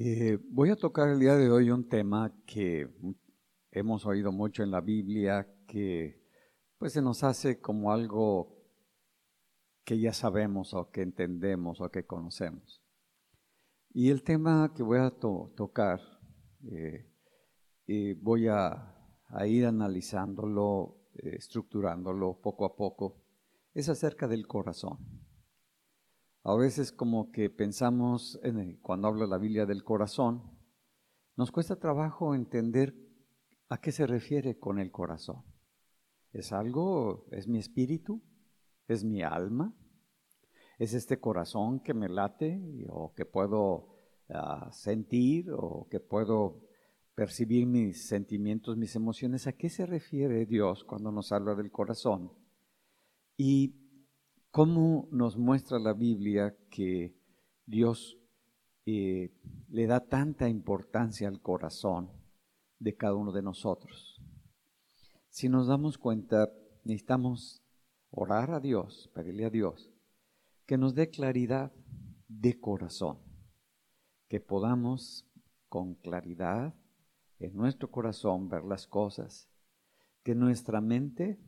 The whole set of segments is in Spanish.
Eh, voy a tocar el día de hoy un tema que hemos oído mucho en la Biblia, que pues se nos hace como algo que ya sabemos o que entendemos o que conocemos. Y el tema que voy a tocar, eh, eh, voy a, ir analizándolo, estructurándolo poco a poco, es acerca del corazón. A veces como que pensamos, en cuando habla la Biblia del corazón, nos cuesta trabajo entender a qué se refiere con el corazón. ¿Es algo, es mi espíritu? ¿Es mi alma? ¿Es este corazón que me late o que puedo ah, sentir o que puedo percibir mis sentimientos, mis emociones? ¿A qué se refiere Dios cuando nos habla del corazón? Y ¿Cómo nos muestra la Biblia que Dios eh, le da tanta importancia al corazón de cada uno de nosotros? Si nos damos cuenta, necesitamos orar a Dios, pedirle a Dios, que nos dé claridad de corazón, que podamos con claridad en nuestro corazón ver las cosas, que nuestra mente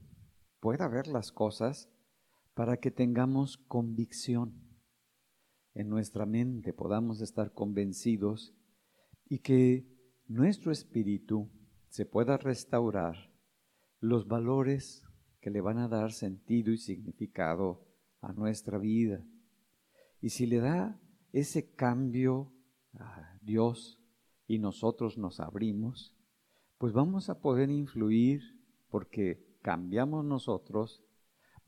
pueda ver las cosas para que tengamos convicción en nuestra mente, podamos estar convencidos y que nuestro espíritu se pueda restaurar los valores que le van a dar sentido y significado a nuestra vida. Y si le da ese cambio a Dios y nosotros nos abrimos, pues vamos a poder influir porque cambiamos nosotros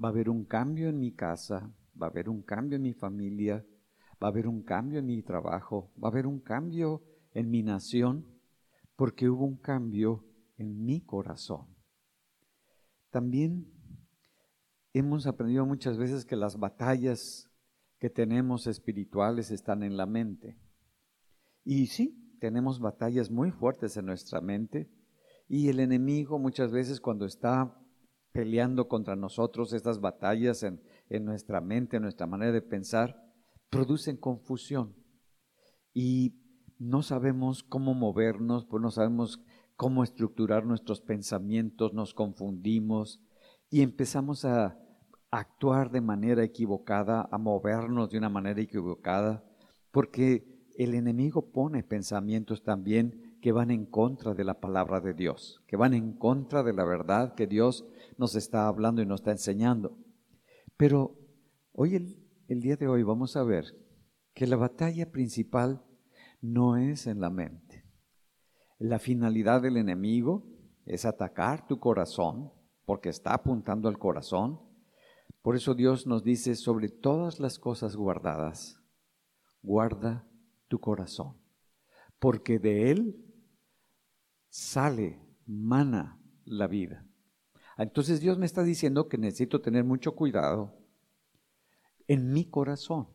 va a haber un cambio en mi casa, va a haber un cambio en mi familia, va a haber un cambio en mi trabajo, va a haber un cambio en mi nación, porque hubo un cambio en mi corazón. También hemos aprendido muchas veces que las batallas que tenemos espirituales están en la mente. Y sí, tenemos batallas muy fuertes en nuestra mente y el enemigo muchas veces cuando está peleando contra nosotros, estas batallas en, nuestra mente, en nuestra manera de pensar, producen confusión. Y no sabemos cómo movernos, pues no sabemos cómo estructurar nuestros pensamientos, nos confundimos y empezamos a actuar de manera equivocada, a movernos de una manera equivocada, porque el enemigo pone pensamientos también que van en contra de la palabra de Dios, que van en contra de la verdad que Dios nos está hablando y nos está enseñando. Pero hoy, el, día de hoy, vamos a ver que la batalla principal no es en la mente. La finalidad del enemigo es atacar tu corazón, porque está apuntando al corazón. Por eso Dios nos dice, sobre todas las cosas guardadas, guarda tu corazón, porque de él sale, mana la vida. Entonces Dios me está diciendo que necesito tener mucho cuidado en mi corazón.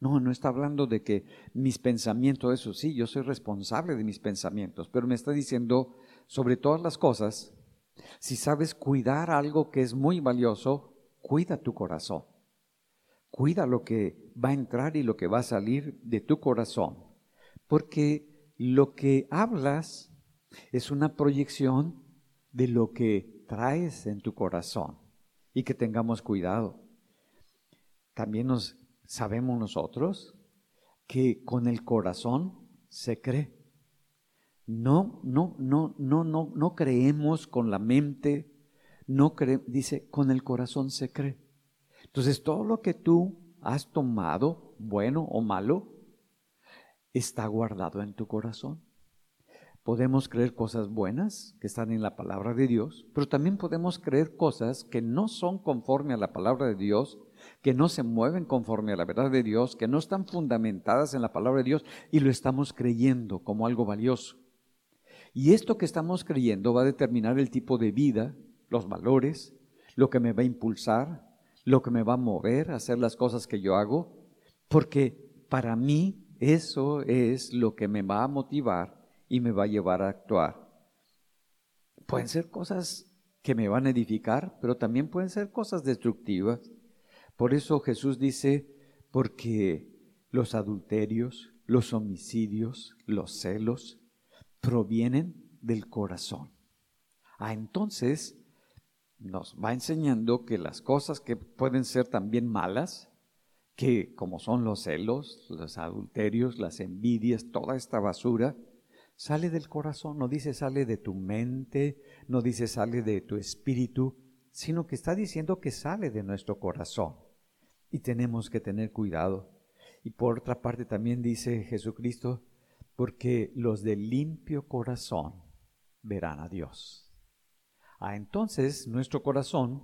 No, no está hablando de que mis pensamientos, eso sí, yo soy responsable de mis pensamientos, pero me está diciendo sobre todas las cosas, si sabes cuidar algo que es muy valioso, cuida tu corazón. Cuida lo que va a entrar y lo que va a salir de tu corazón. Porque lo que hablas es una proyección de lo que traes en tu corazón y que tengamos cuidado. También nos sabemos nosotros que con el corazón se cree. No, no, no, no, no, no creemos con la mente, no dice, con el corazón se cree. Entonces, todo lo que tú has tomado, bueno o malo, está guardado en tu corazón. Podemos creer cosas buenas que están en la palabra de Dios, pero también podemos creer cosas que no son conforme a la palabra de Dios, que no se mueven conforme a la verdad de Dios, que no están fundamentadas en la palabra de Dios y lo estamos creyendo como algo valioso. Y esto que estamos creyendo va a determinar el tipo de vida, los valores, lo que me va a impulsar, lo que me va a mover a hacer las cosas que yo hago, porque para mí eso es lo que me va a motivar y me va a llevar a actuar. Pueden ser cosas que me van a edificar, pero también pueden ser cosas destructivas. Por eso Jesús dice, porque los adulterios, los homicidios, los celos, provienen del corazón. Ah, entonces nos va enseñando que las cosas que pueden ser también malas, que como son los celos, los adulterios, las envidias, toda esta basura, sale del corazón, no dice sale de tu mente, no dice sale de tu espíritu, sino que está diciendo que sale de nuestro corazón. Y tenemos que tener cuidado. Y por otra parte también dice Jesucristo, porque los de limpio corazón verán a Dios. Ah, entonces nuestro corazón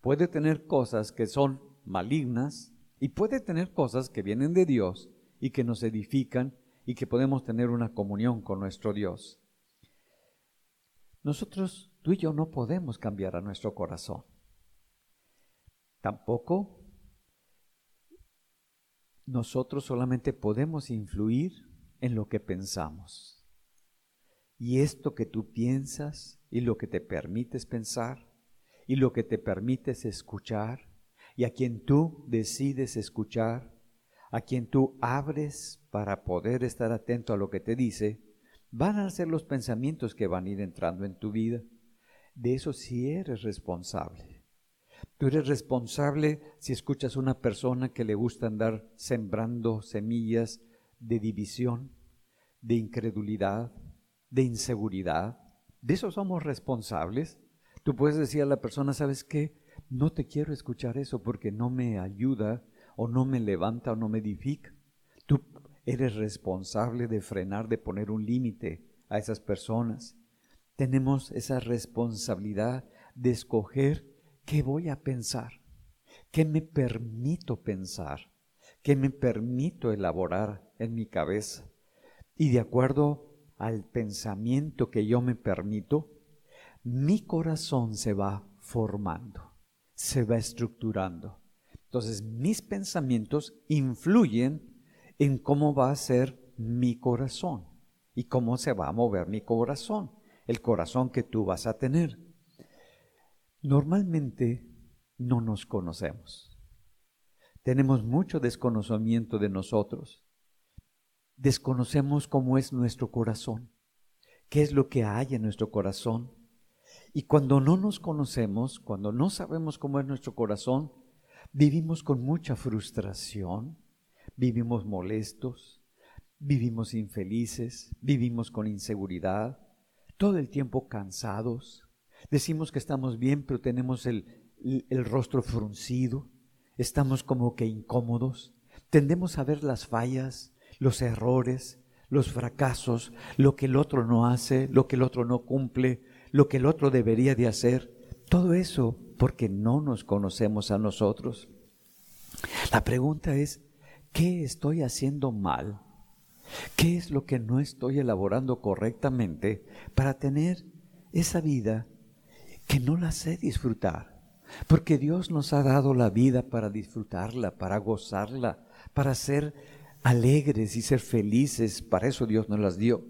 puede tener cosas que son malignas y puede tener cosas que vienen de Dios y que nos edifican y que podemos tener una comunión con nuestro Dios. Nosotros, tú y yo, no podemos cambiar a nuestro corazón. Tampoco nosotros solamente podemos influir en lo que pensamos. Y esto que tú piensas y lo que te permites pensar y lo que te permites escuchar y a quien tú decides escuchar, a quien tú abres para poder estar atento a lo que te dice, van a ser los pensamientos que van a ir entrando en tu vida. De eso sí eres responsable. Tú eres responsable si escuchas a una persona que le gusta andar sembrando semillas de división, de incredulidad, de inseguridad, de eso somos responsables. Tú puedes decir a la persona, ¿sabes qué? No te quiero escuchar eso porque no me ayuda o no me levanta o no me edifica. Tú eres responsable de frenar, de poner un límite a esas personas. Tenemos esa responsabilidad de escoger qué voy a pensar, qué me permito pensar, qué me permito elaborar en mi cabeza. Y de acuerdo al pensamiento que yo me permito, mi corazón se va formando, se va estructurando. Entonces mis pensamientos influyen en cómo va a ser mi corazón y cómo se va a mover mi corazón, el corazón que tú vas a tener. Normalmente no nos conocemos. Tenemos mucho desconocimiento de nosotros desconocemos cómo es nuestro corazón, qué es lo que hay en nuestro corazón. Y cuando no nos conocemos, cuando no sabemos cómo es nuestro corazón, vivimos con mucha frustración, vivimos molestos, vivimos infelices, vivimos con inseguridad, todo el tiempo cansados. Decimos que estamos bien, pero tenemos el, el, rostro fruncido, estamos como que incómodos, tendemos a ver las fallas, los errores, los fracasos, lo que el otro no hace, lo que el otro no cumple, lo que el otro debería de hacer. Todo eso porque no nos conocemos a nosotros. La pregunta es, ¿qué estoy haciendo mal? ¿Qué es lo que no estoy elaborando correctamente para tener esa vida que no la sé disfrutar? Porque Dios nos ha dado la vida para disfrutarla, para gozarla, para ser alegres y ser felices, para eso Dios nos las dio.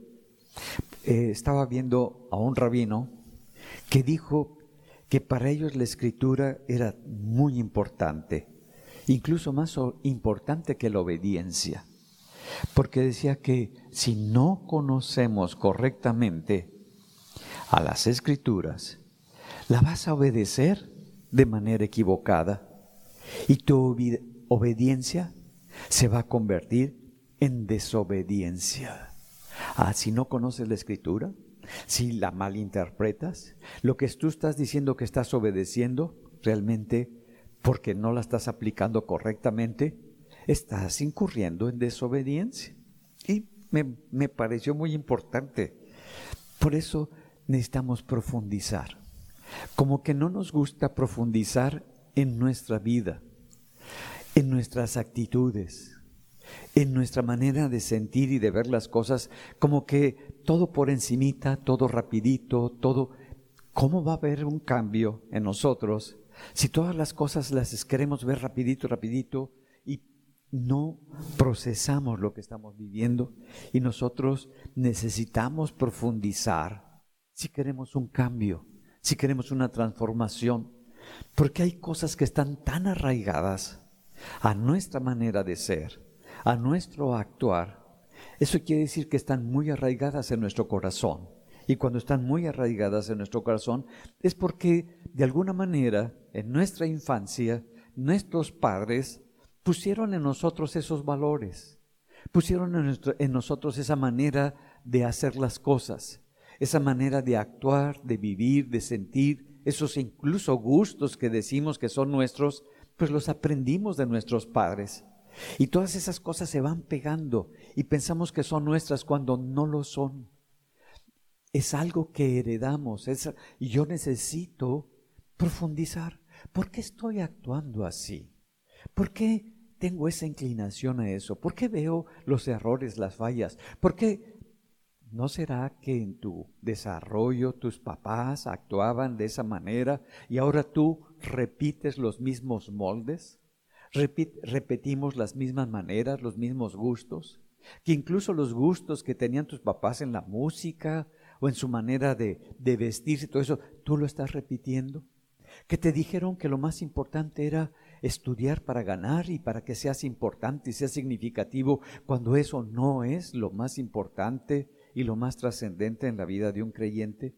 Eh, estaba viendo a un rabino que dijo que para ellos la escritura era muy importante, incluso más importante que la obediencia, porque decía que si no conocemos correctamente a las escrituras, la vas a obedecer de manera equivocada y tu obediencia se va a convertir en desobediencia. Ah, si no conoces la escritura, si la malinterpretas, lo que tú estás diciendo que estás obedeciendo, realmente porque no la estás aplicando correctamente, estás incurriendo en desobediencia. Y me, me pareció muy importante. Por eso necesitamos profundizar. Como que no nos gusta profundizar en nuestra vida en nuestras actitudes, en nuestra manera de sentir y de ver las cosas, como que todo por encimita, todo rapidito, todo... ¿Cómo va a haber un cambio en nosotros si todas las cosas las queremos ver rapidito, rapidito y no procesamos lo que estamos viviendo? Y nosotros necesitamos profundizar si queremos un cambio, si queremos una transformación, porque hay cosas que están tan arraigadas a nuestra manera de ser, a nuestro actuar, Eso quiere decir que están muy arraigadas en nuestro corazón. Y cuando están muy arraigadas en nuestro corazón es porque de alguna manera en nuestra infancia nuestros padres pusieron en nosotros esos valores, pusieron en, nosotros esa manera de hacer las cosas, esa manera de actuar, de vivir, de sentir, esos incluso gustos que decimos que son nuestros, pues los aprendimos de nuestros padres. Y todas esas cosas se van pegando y pensamos que son nuestras cuando no lo son. Es algo que heredamos y yo necesito profundizar. ¿Por qué estoy actuando así? ¿Por qué tengo esa inclinación a eso? ¿Por qué veo los errores, las fallas? ¿Por qué no será que en tu desarrollo tus papás actuaban de esa manera y ahora tú repites los mismos moldes? Repetimos las mismas maneras, los mismos gustos, que incluso los gustos que tenían tus papás en la música o en su manera de, de vestirse, todo eso, tú lo estás repitiendo. Que te dijeron que lo más importante era estudiar para ganar y para que seas importante y seas significativo, cuando eso no es lo más importante y lo más trascendente en la vida de un creyente.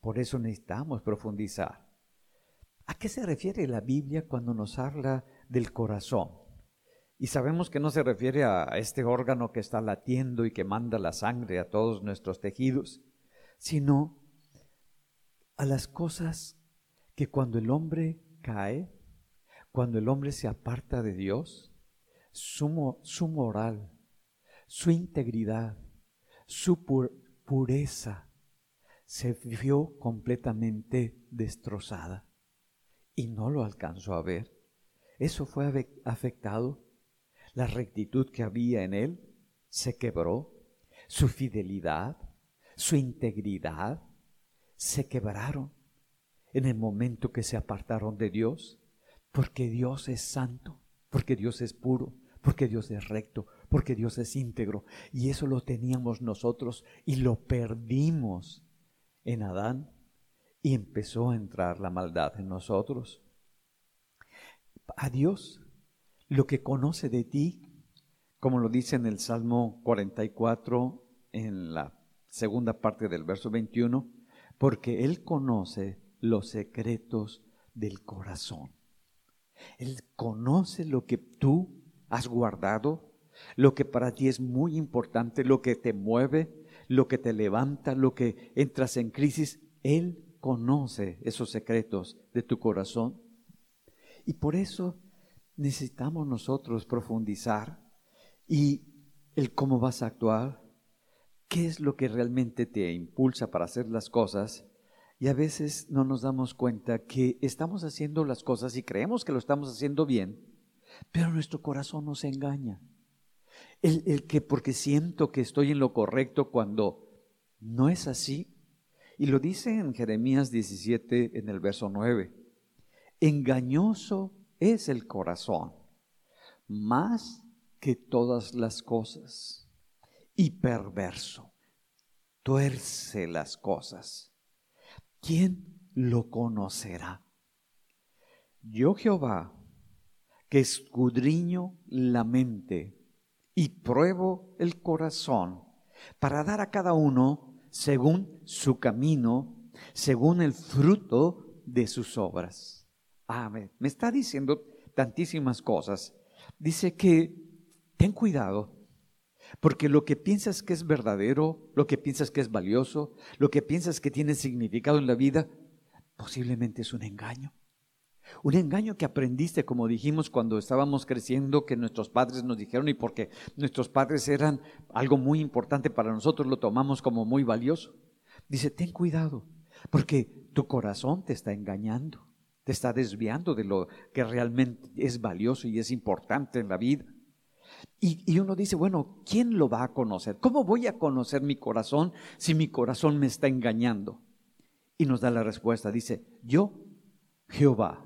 Por eso necesitamos profundizar. ¿A qué se refiere la Biblia cuando nos habla del corazón. Y sabemos que no se refiere a este órgano que está latiendo y que manda la sangre a todos nuestros tejidos, sino a las cosas que cuando el hombre cae, cuando el hombre se aparta de Dios, su, moral, su integridad, su pureza se vio completamente destrozada y no lo alcanzó a ver. Eso fue afectado. La rectitud que había en él se quebró. Su fidelidad, su integridad se quebraron en el momento que se apartaron de Dios, porque Dios es santo, porque Dios es puro, porque Dios es recto, porque Dios es íntegro. Y eso lo teníamos nosotros y lo perdimos en Adán y empezó a entrar la maldad en nosotros a Dios, lo que conoce de ti, como lo dice en el Salmo 44, en la segunda parte del verso 21, porque Él conoce los secretos del corazón. Él conoce lo que tú has guardado, lo que para ti es muy importante, lo que te mueve, lo que te levanta, lo que entras en crisis. Él conoce esos secretos de tu corazón y por eso necesitamos nosotros profundizar y el cómo vas a actuar, qué es lo que realmente te impulsa para hacer las cosas. Y a veces no nos damos cuenta que estamos haciendo las cosas y creemos que lo estamos haciendo bien, pero nuestro corazón nos engaña. El, el que porque siento que estoy en lo correcto cuando no es así. Y lo dice en Jeremías 17 en el verso 9. Engañoso es el corazón, más que todas las cosas, y perverso, tuerce las cosas. ¿Quién lo conocerá? Yo Jehová, que escudriño la mente y pruebo el corazón, para dar a cada uno según su camino, según el fruto de sus obras. Ah, me, está diciendo tantísimas cosas. Dice que ten cuidado, porque lo que piensas que es verdadero, lo que piensas que es valioso, lo que piensas que tiene significado en la vida, posiblemente es un engaño. Un engaño que aprendiste, como dijimos cuando estábamos creciendo, que nuestros padres nos dijeron y porque nuestros padres eran algo muy importante para nosotros, lo tomamos como muy valioso. Dice, ten cuidado, porque tu corazón te está engañando está desviando de lo que realmente es valioso y es importante en la vida. Y, uno dice, bueno, ¿quién lo va a conocer? ¿Cómo voy a conocer mi corazón si mi corazón me está engañando? Y nos da la respuesta, dice, yo, Jehová,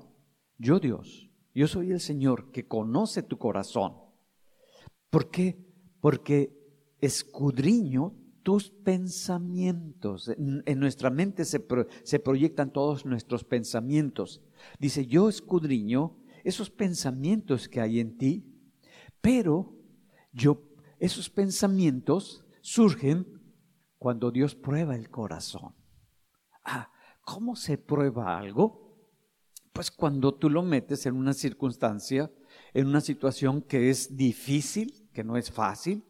yo Dios, yo soy el Señor que conoce tu corazón. ¿Por qué? Porque escudriño tus pensamientos. En, nuestra mente se, se proyectan todos nuestros pensamientos. Dice, yo escudriño esos pensamientos que hay en ti, pero yo esos pensamientos surgen cuando Dios prueba el corazón. Ah, ¿cómo se prueba algo? Pues cuando tú lo metes en una circunstancia, en una situación que es difícil, que no es fácil,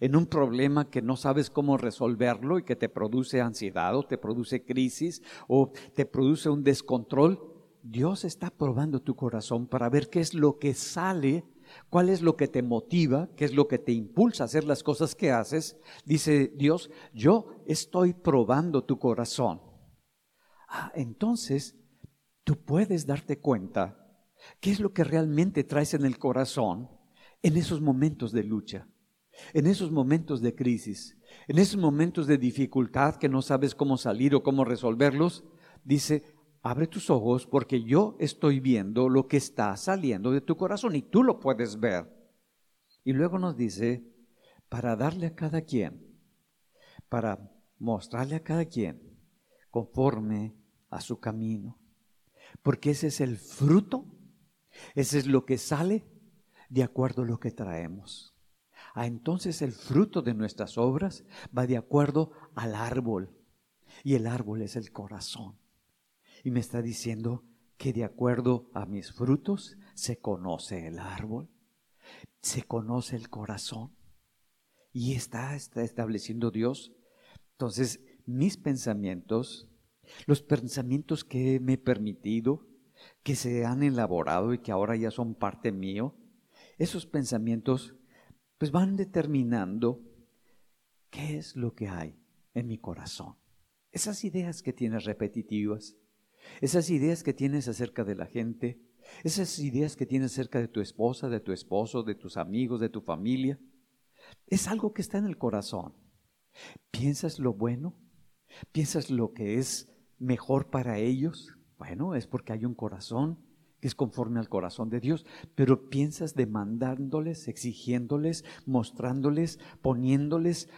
en un problema que no sabes cómo resolverlo y que te produce ansiedad o te produce crisis o te produce un descontrol, Dios está probando tu corazón para ver qué es lo que sale, cuál es lo que te motiva, qué es lo que te impulsa a hacer las cosas que haces. Dice Dios, yo estoy probando tu corazón. Ah, entonces tú puedes darte cuenta qué es lo que realmente traes en el corazón en esos momentos de lucha en esos momentos de crisis, en esos momentos de dificultad que no sabes cómo salir o cómo resolverlos, dice, abre tus ojos porque yo estoy viendo lo que está saliendo de tu corazón y tú lo puedes ver. Y luego nos dice, para darle a cada quien, para mostrarle a cada quien conforme a su camino. Porque ese es el fruto, ese es lo que sale de acuerdo a lo que traemos. Ah, entonces el fruto de nuestras obras va de acuerdo al árbol. Y el árbol es el corazón. Y me está diciendo que de acuerdo a mis frutos se conoce el árbol, se conoce el corazón. Y está, está estableciendo Dios. Entonces, mis pensamientos, los pensamientos que me he permitido, que se han elaborado y que ahora ya son parte mío, esos pensamientos pues van determinando qué es lo que hay en mi corazón. Esas ideas que tienes repetitivas, esas ideas que tienes acerca de la gente, esas ideas que tienes acerca de tu esposa, de tu esposo, de tus amigos, de tu familia, es algo que está en el corazón. ¿Piensas lo bueno? ¿Piensas lo que es mejor para ellos? Bueno, es porque hay un corazón es conforme al corazón de Dios, pero piensas demandándoles, exigiéndoles, mostrándoles, poniéndoles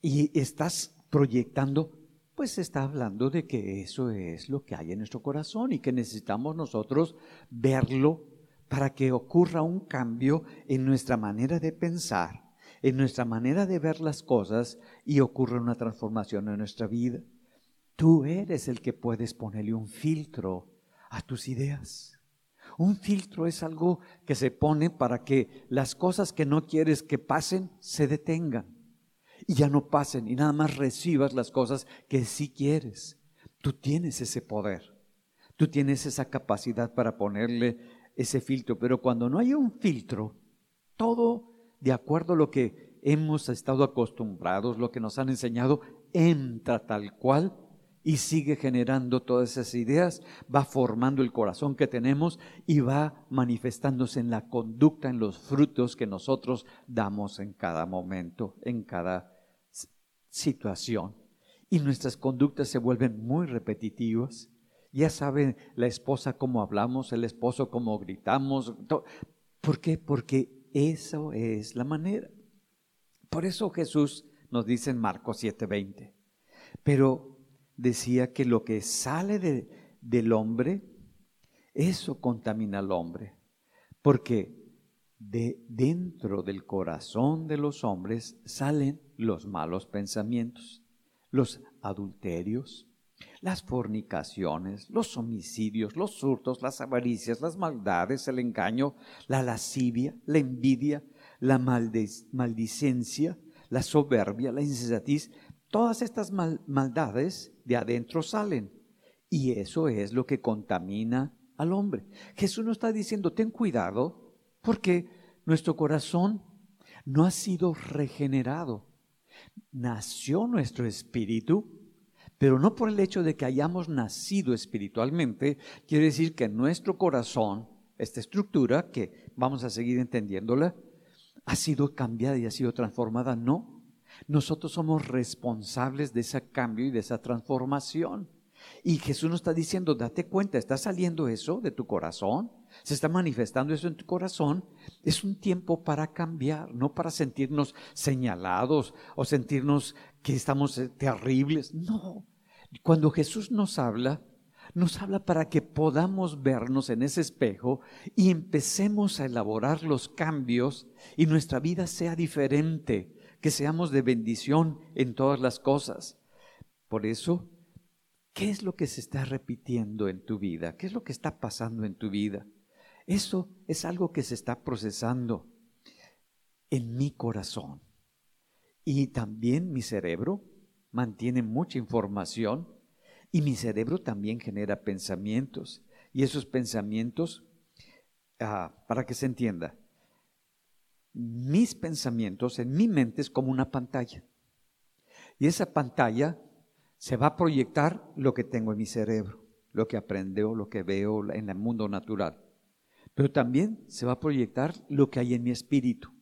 y estás proyectando, pues está hablando de que eso es lo que hay en nuestro corazón y que necesitamos nosotros verlo para que ocurra un cambio en nuestra manera de pensar, en nuestra manera de ver las cosas y ocurra una transformación en nuestra vida. Tú eres el que puedes ponerle un filtro a tus ideas. Un filtro es algo que se pone para que las cosas que no quieres que pasen se detengan y ya no pasen y nada más recibas las cosas que sí quieres. Tú tienes ese poder, tú tienes esa capacidad para ponerle ese filtro, pero cuando no hay un filtro, todo de acuerdo a lo que hemos estado acostumbrados, lo que nos han enseñado, entra tal cual y sigue generando todas esas ideas, va formando el corazón que tenemos y va manifestándose en la conducta, en los frutos que nosotros damos en cada momento, en cada situación. Y nuestras conductas se vuelven muy repetitivas. Ya sabe la esposa cómo hablamos, el esposo cómo gritamos. ¿Por qué? Porque eso es la manera. Por eso Jesús nos dice en Marcos 7:20. Pero decía que lo que sale del hombre, eso contamina al hombre. Porque de dentro del corazón de los hombres salen los malos pensamientos, los adulterios, las fornicaciones, los homicidios, los hurtos, las avaricias, las maldades, el engaño, la lascivia, la envidia, la maldicencia, la soberbia, la insensatez, Todas estas maldades de adentro salen y eso es lo que contamina al hombre. Jesús nos está diciendo, ten cuidado porque nuestro corazón no ha sido regenerado. Nació nuestro espíritu, pero no por el hecho de que hayamos nacido espiritualmente, quiere decir que nuestro corazón, esta estructura, que vamos a seguir entendiéndola, ha sido cambiada y ha sido transformada. No, nosotros somos responsables de ese cambio y de esa transformación. Y Jesús nos está diciendo, date cuenta, está saliendo eso de tu corazón, se está manifestando eso en tu corazón. Es un tiempo para cambiar, no para sentirnos señalados o sentirnos que estamos eh, terribles. No, cuando Jesús nos habla, nos habla para que podamos vernos en ese espejo y empecemos a elaborar los cambios y nuestra vida sea diferente, que seamos de bendición en todas las cosas. Por eso, ¿qué es lo que se está repitiendo en tu vida? ¿Qué es lo que está pasando en tu vida? Eso es algo que se está procesando en mi corazón. Y también mi cerebro mantiene mucha información y mi cerebro también genera pensamientos. Y esos pensamientos, ah, para que se entienda, mis pensamientos en mi mente es como una pantalla. Y esa pantalla se va a proyectar lo que tengo en mi cerebro, lo que aprendo, lo que veo en el mundo natural. Pero también se va a proyectar lo que hay en mi espíritu.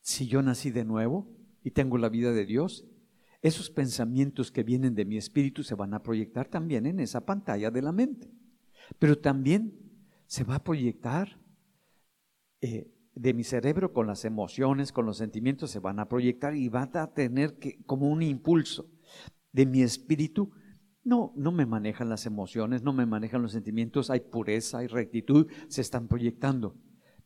Si yo nací de nuevo y tengo la vida de Dios, esos pensamientos que vienen de mi espíritu se van a proyectar también en esa pantalla de la mente. Pero también se va a proyectar eh, de mi cerebro con las emociones, con los sentimientos, se van a proyectar y van a tener que, como un impulso de mi espíritu. No, no me manejan las emociones, no me manejan los sentimientos, hay pureza, hay rectitud, se están proyectando.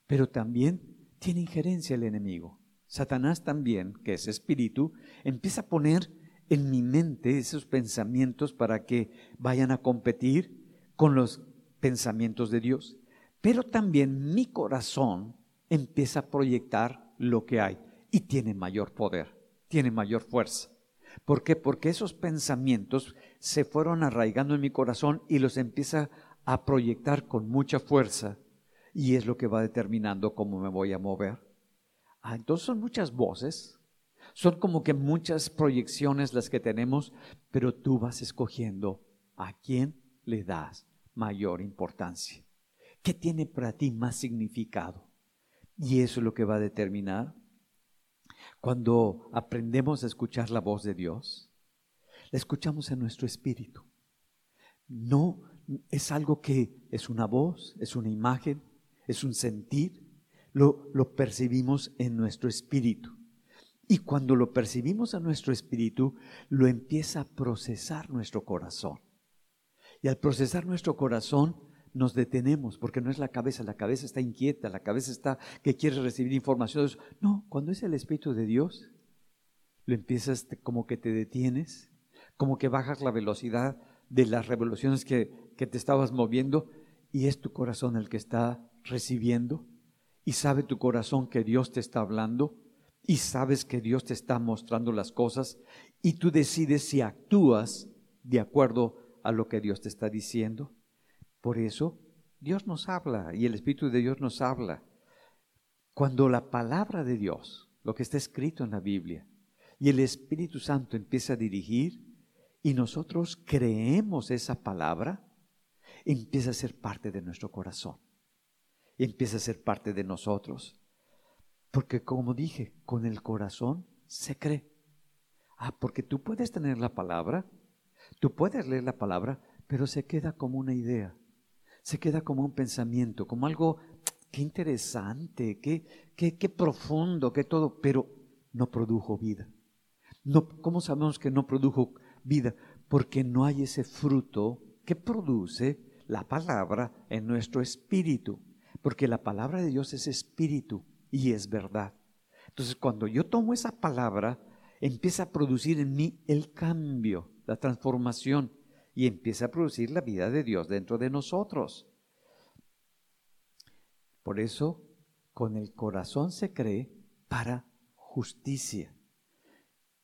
Pero también tiene injerencia el enemigo. Satanás también, que es espíritu, empieza a poner en mi mente esos pensamientos para que vayan a competir con los pensamientos de Dios. Pero también mi corazón empieza a proyectar lo que hay y tiene mayor poder, tiene mayor fuerza. ¿Por qué? Porque esos pensamientos se fueron arraigando en mi corazón y los empieza a proyectar con mucha fuerza y es lo que va determinando cómo me voy a mover. Ah, entonces son muchas voces, son como que muchas proyecciones las que tenemos, pero tú vas escogiendo a quién le das mayor importancia. ¿Qué tiene para ti más significado? Y eso es lo que va a determinar cuando aprendemos a escuchar la voz de Dios. La escuchamos en nuestro espíritu. No es algo que es una voz, es una imagen, es un sentir, lo, percibimos en nuestro espíritu. Y cuando lo percibimos en nuestro espíritu, lo empieza a procesar nuestro corazón. Y al procesar nuestro corazón, nos detenemos, porque no es la cabeza, la cabeza está inquieta, la cabeza está que quiere recibir información. No, cuando es el Espíritu de Dios, lo empiezas como que te detienes, como que bajas la velocidad de las revoluciones que, que te estabas moviendo y es tu corazón el que está recibiendo y sabe tu corazón que Dios te está hablando y sabes que Dios te está mostrando las cosas y tú decides si actúas de acuerdo a lo que Dios te está diciendo. Por eso Dios nos habla y el Espíritu de Dios nos habla. Cuando la palabra de Dios, lo que está escrito en la Biblia, y el Espíritu Santo empieza a dirigir y nosotros creemos esa palabra, empieza a ser parte de nuestro corazón empieza a ser parte de nosotros. Porque como dije, con el corazón se cree. Ah, porque tú puedes tener la palabra, tú puedes leer la palabra, pero se queda como una idea, se queda como un pensamiento, como algo, qué interesante, qué, qué, qué profundo, qué todo, pero no produjo vida. No, ¿Cómo sabemos que no produjo vida? Porque no hay ese fruto que produce la palabra en nuestro espíritu porque la palabra de Dios es espíritu y es verdad. Entonces, cuando yo tomo esa palabra, empieza a producir en mí el cambio, la transformación, y empieza a producir la vida de Dios dentro de nosotros. Por eso, con el corazón se cree para justicia.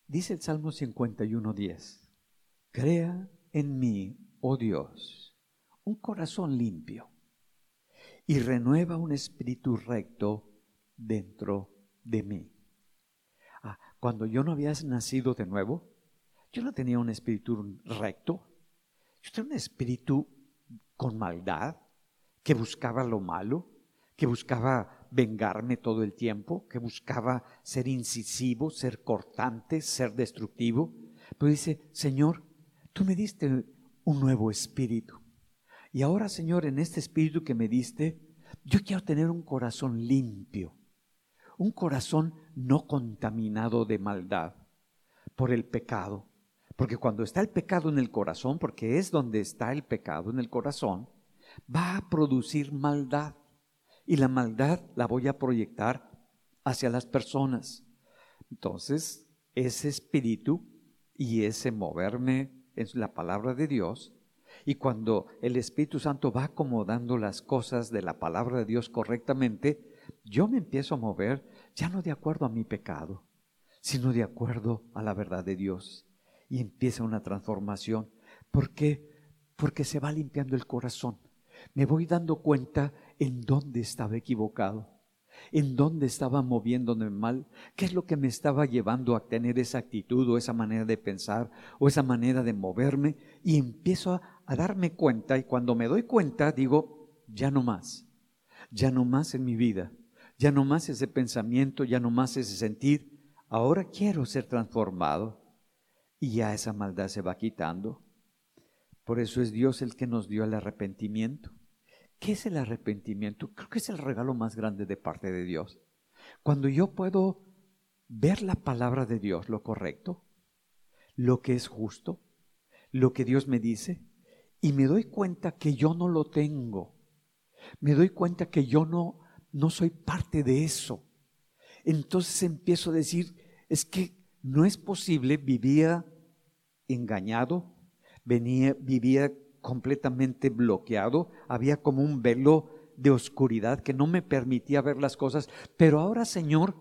Dice el Salmo 51.10, crea en mí, oh Dios, un corazón limpio y renueva un espíritu recto dentro de mí. Ah, cuando yo no había nacido de nuevo, yo no tenía un espíritu recto, yo tenía un espíritu con maldad, que buscaba lo malo, que buscaba vengarme todo el tiempo, que buscaba ser incisivo, ser cortante, ser destructivo. Pero dice, Señor, tú me diste un nuevo espíritu. Y ahora, Señor, en este espíritu que me diste, yo quiero tener un corazón limpio, un corazón no contaminado de maldad por el pecado, Porque cuando está el pecado en el corazón, porque es donde está el pecado en el corazón, va a producir maldad. Y la maldad la voy a proyectar hacia las personas. Entonces, ese espíritu y ese moverme en la palabra de Dios, y cuando el Espíritu Santo va acomodando las cosas de la palabra de Dios correctamente, yo me empiezo a mover ya no de acuerdo a mi pecado, sino de acuerdo a la verdad de Dios. Y empieza una transformación. ¿Por qué? Porque se va limpiando el corazón. Me voy dando cuenta en dónde estaba equivocado, en dónde estaba moviéndome mal, qué es lo que me estaba llevando a tener esa actitud o esa manera de pensar o esa manera de moverme y empiezo a, a darme cuenta y cuando me doy cuenta digo, ya no más, ya no más en mi vida, ya no más ese pensamiento, ya no más ese sentir, ahora quiero ser transformado y ya esa maldad se va quitando. Por eso es Dios el que nos dio el arrepentimiento. ¿Qué es el arrepentimiento? Creo que es el regalo más grande de parte de Dios. Cuando yo puedo ver la palabra de Dios, lo correcto, lo que es justo, lo que Dios me dice, y me doy cuenta que yo no lo tengo. Me doy cuenta que yo no, no soy parte de eso. Entonces empiezo a decir, es que no es posible, vivía engañado, venía, vivía completamente bloqueado, había como un velo de oscuridad que no me permitía ver las cosas, pero ahora Señor,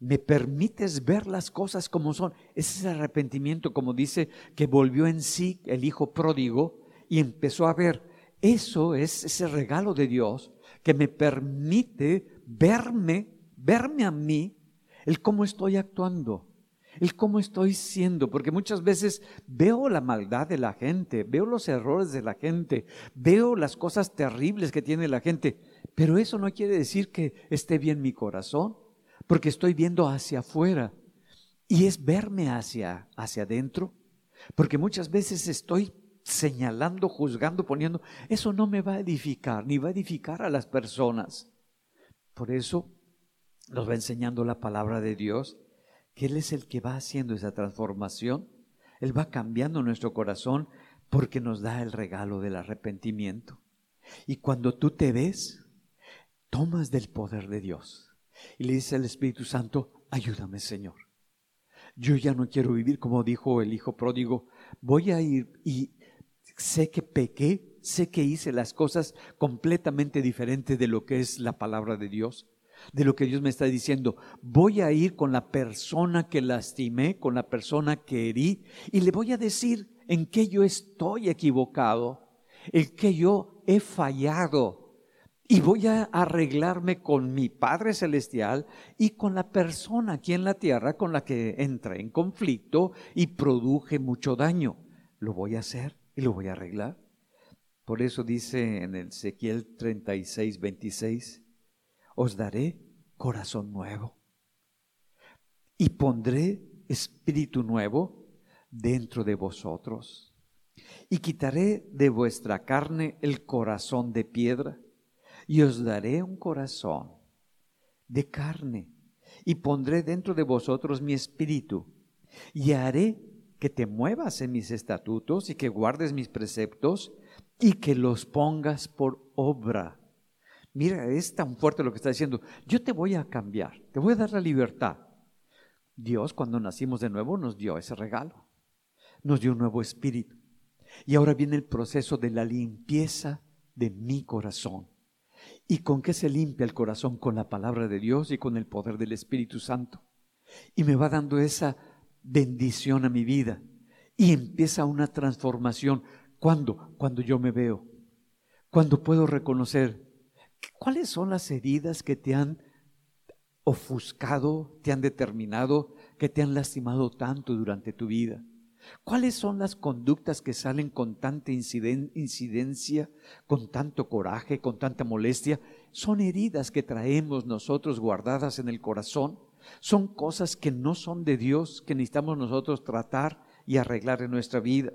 me permites ver las cosas como son. Ese es el arrepentimiento, como dice que volvió en sí el hijo pródigo y empezó a ver. Eso es ese regalo de Dios que me permite verme, verme a mí, el cómo estoy actuando, el cómo estoy siendo, porque muchas veces veo la maldad de la gente, veo los errores de la gente, veo las cosas terribles que tiene la gente, pero eso no quiere decir que esté bien mi corazón, porque estoy viendo hacia afuera y es verme hacia hacia adentro, porque muchas veces estoy señalando, juzgando, poniendo, eso no me va a edificar, ni va a edificar a las personas. Por eso nos va enseñando la palabra de Dios, Él es el que va haciendo esa transformación. Él va cambiando nuestro corazón porque nos da el regalo del arrepentimiento. Y cuando tú te ves, tomas del poder de Dios y le dice al Espíritu Santo, ayúdame Señor. Yo ya no quiero vivir como dijo el Hijo pródigo, voy a ir y sé que pequé, sé que hice las cosas completamente diferentes de lo que es la palabra de Dios, de lo que Dios me está diciendo. Voy a ir con la persona que lastimé, con la persona que herí, y le voy a decir en qué yo estoy equivocado, en qué yo he fallado. Y voy a arreglarme con mi Padre Celestial y con la persona aquí en la tierra con la que entré en conflicto y produje mucho daño. Lo voy a hacer y lo voy a arreglar. Por eso dice en el Ezequiel 36, 26, os daré corazón nuevo y pondré espíritu nuevo dentro de vosotros y quitaré de vuestra carne el corazón de piedra y os daré un corazón de carne y pondré dentro de vosotros mi espíritu y haré que te muevas en mis estatutos y que guardes mis preceptos y que los pongas por obra. Mira, es tan fuerte lo que está diciendo. Yo te voy a cambiar, te voy a dar la libertad. Dios cuando nacimos de nuevo nos dio ese regalo, nos dio un nuevo espíritu. Y ahora viene el proceso de la limpieza de mi corazón. ¿Y con qué se limpia el corazón? Con la palabra de Dios y con el poder del Espíritu Santo. Y me va dando esa bendición a mi vida y empieza una transformación. ¿Cuándo? Cuando yo me veo. Cuando puedo reconocer cuáles son las heridas que te han ofuscado, te han determinado, que te han lastimado tanto durante tu vida. ¿Cuáles son las conductas que salen con tanta incidencia, con tanto coraje, con tanta molestia? Son heridas que traemos nosotros guardadas en el corazón son cosas que no son de Dios, que necesitamos nosotros tratar y arreglar en nuestra vida.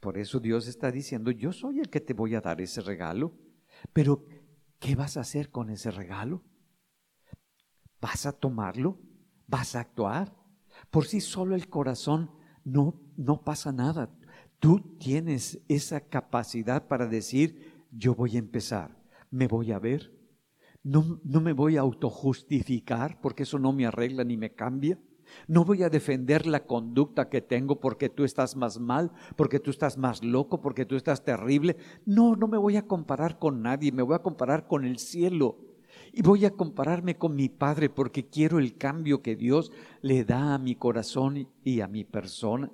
Por eso Dios está diciendo, yo soy el que te voy a dar ese regalo, pero ¿qué vas a hacer con ese regalo? ¿Vas a tomarlo? ¿Vas a actuar? Por sí solo el corazón no, no pasa nada. Tú tienes esa capacidad para decir, yo voy a empezar, me voy a ver, no, no me voy a autojustificar porque eso no me arregla ni me cambia. No voy a defender la conducta que tengo porque tú estás más mal, porque tú estás más loco, porque tú estás terrible. No, no me voy a comparar con nadie, me voy a comparar con el cielo. Y voy a compararme con mi Padre porque quiero el cambio que Dios le da a mi corazón y a mi persona.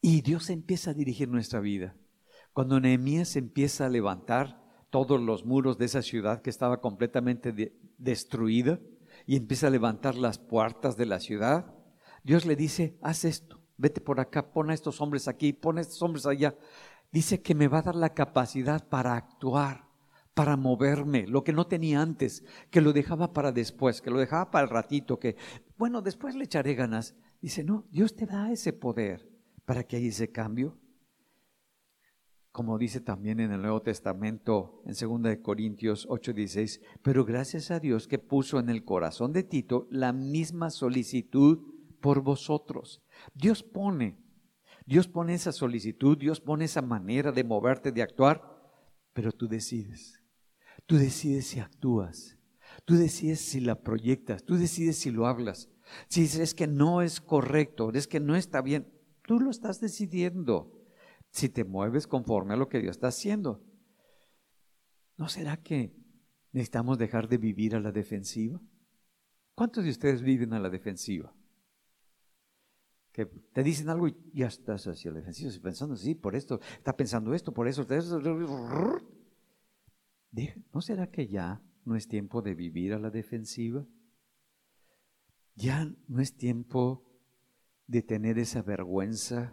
Y Dios empieza a dirigir nuestra vida. Cuando Nehemías empieza a levantar todos los muros de esa ciudad que estaba completamente destruida y empieza a levantar las puertas de la ciudad, Dios le dice, haz esto, vete por acá, pon a estos hombres aquí, pon a estos hombres allá. Dice que me va a dar la capacidad para actuar para moverme, lo que no tenía antes, que lo dejaba para después, que lo dejaba para el ratito, que, bueno, después le echaré ganas. Dice, no, Dios te da ese poder para que haya ese cambio. Como dice también en el Nuevo Testamento, en 2 de Corintios 8:16, pero gracias a Dios que puso en el corazón de Tito la misma solicitud por vosotros. Dios pone, Dios pone esa solicitud, Dios pone esa manera de moverte, de actuar, pero tú decides. Tú decides si actúas, tú decides si la proyectas, tú decides si lo hablas. Si dices que no es correcto, es que no está bien, tú lo estás decidiendo. Si te mueves conforme a lo que Dios está haciendo. ¿No será que necesitamos dejar de vivir a la defensiva? ¿Cuántos de ustedes viven a la defensiva? Que te dicen algo y ya estás hacia la defensiva, pensando, sí, por esto, está pensando esto, por eso, ¿no será que ya no es tiempo de vivir a la defensiva? Ya no es tiempo de tener esa vergüenza,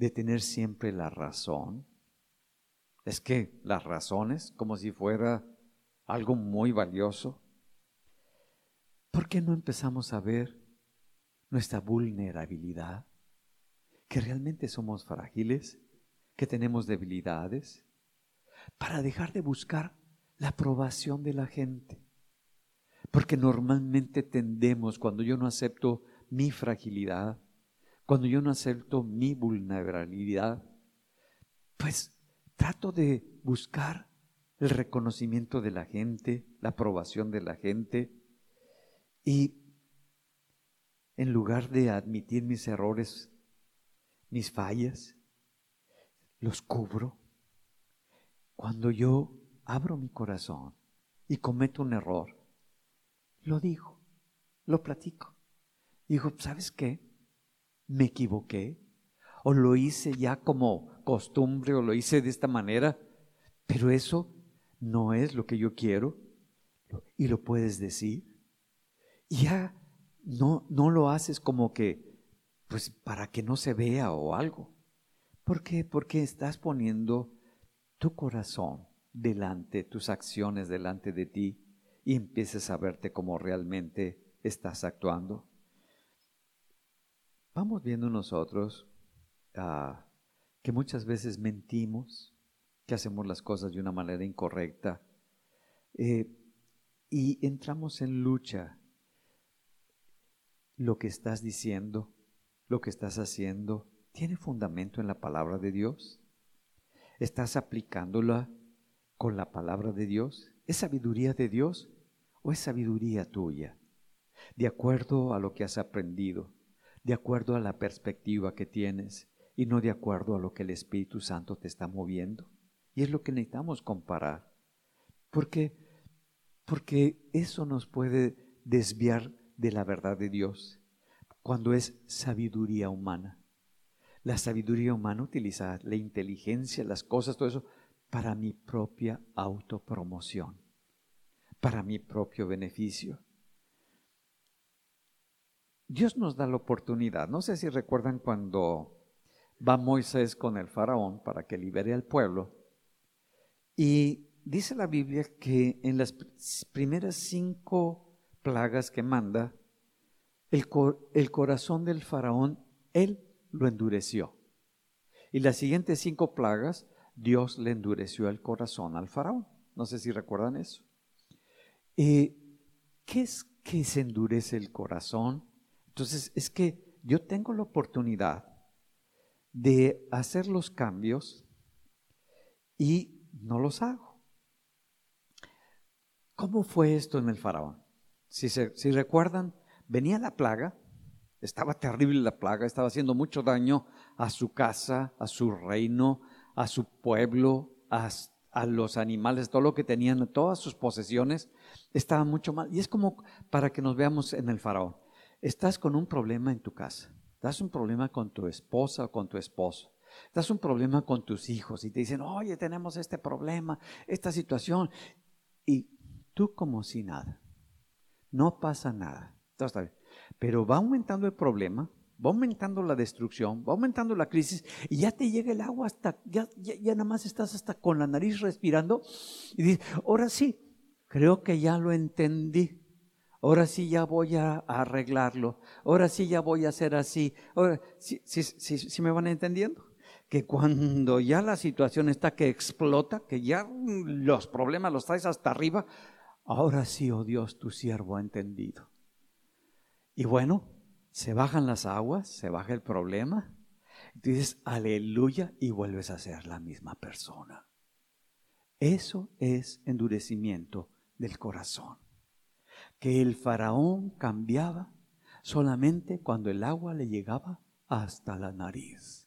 de tener siempre la razón. Es que las razones, como si fuera algo muy valioso. ¿Por qué no empezamos a ver nuestra vulnerabilidad? Que realmente somos frágiles, que tenemos debilidades, para dejar de buscar la aprobación de la gente. Porque normalmente tendemos, cuando yo no acepto mi fragilidad, cuando yo no acepto mi vulnerabilidad, pues trato de buscar el reconocimiento de la gente, la aprobación de la gente, y en lugar de admitir mis errores, mis fallas, los cubro cuando yo abro mi corazón y cometo un error, lo digo, lo platico. Digo, ¿sabes qué? Me equivoqué. O lo hice ya como costumbre o lo hice de esta manera, pero eso no es lo que yo quiero y lo puedes decir. Y ya no, no lo haces como que, pues para que no se vea o algo. ¿Por qué? Porque estás poniendo tu corazón delante, tus acciones delante de ti y empieces a verte como realmente estás actuando. Vamos viendo nosotros ah, que muchas veces mentimos, que hacemos las cosas de una manera incorrecta eh, y entramos en lucha. Lo que estás diciendo, lo que estás haciendo, ¿tiene fundamento en la palabra de Dios? ¿Estás aplicándola con la palabra de Dios? ¿Es sabiduría de Dios o es sabiduría tuya? De acuerdo a lo que has aprendido, de acuerdo a la perspectiva que tienes y no de acuerdo a lo que el Espíritu Santo te está moviendo. Y es lo que necesitamos comparar. Porque porque eso nos puede desviar de la verdad de Dios cuando es sabiduría humana. La sabiduría humana utiliza la inteligencia, las cosas, todo eso, para mi propia autopromoción, para mi propio beneficio. Dios nos da la oportunidad. No sé si recuerdan cuando va Moisés con el faraón para que libere al pueblo. Y dice la Biblia que en las primeras cinco plagas que manda, el, el corazón del faraón, él lo endureció. Y las siguientes cinco plagas, Dios le endureció el corazón al faraón. No sé si recuerdan eso. ¿Qué es que se endurece el corazón? Entonces, es que yo tengo la oportunidad de hacer los cambios y no los hago. ¿Cómo fue esto en el faraón? Si, si recuerdan, venía la plaga, estaba terrible la plaga, estaba haciendo mucho daño a su casa, a su reino, a su pueblo, a, a los animales, todo lo que tenían, todas sus posesiones, estaba mucho mal. Y es como para que nos veamos en el faraón. Estás con un problema en tu casa, das un problema con tu esposa o con tu esposo, das un problema con tus hijos y te dicen, oye, tenemos este problema, esta situación, y tú como si nada, no pasa nada. Pero va aumentando el problema, va aumentando la destrucción, va aumentando la crisis y ya te llega el agua hasta, ya, ya, nada más estás hasta con la nariz respirando y dices, ahora sí, creo que ya lo entendí. Ahora sí ya voy a arreglarlo. Ahora sí ya voy a hacer así. Ahora, sí, me van entendiendo? Que cuando ya la situación está que explota, que ya los problemas los traes hasta arriba, ahora sí, oh Dios, tu siervo ha entendido. Y bueno, se bajan las aguas, se baja el problema. Y dices, aleluya, y vuelves a ser la misma persona. Eso es endurecimiento del corazón. Que el faraón cambiaba solamente cuando el agua le llegaba hasta la nariz.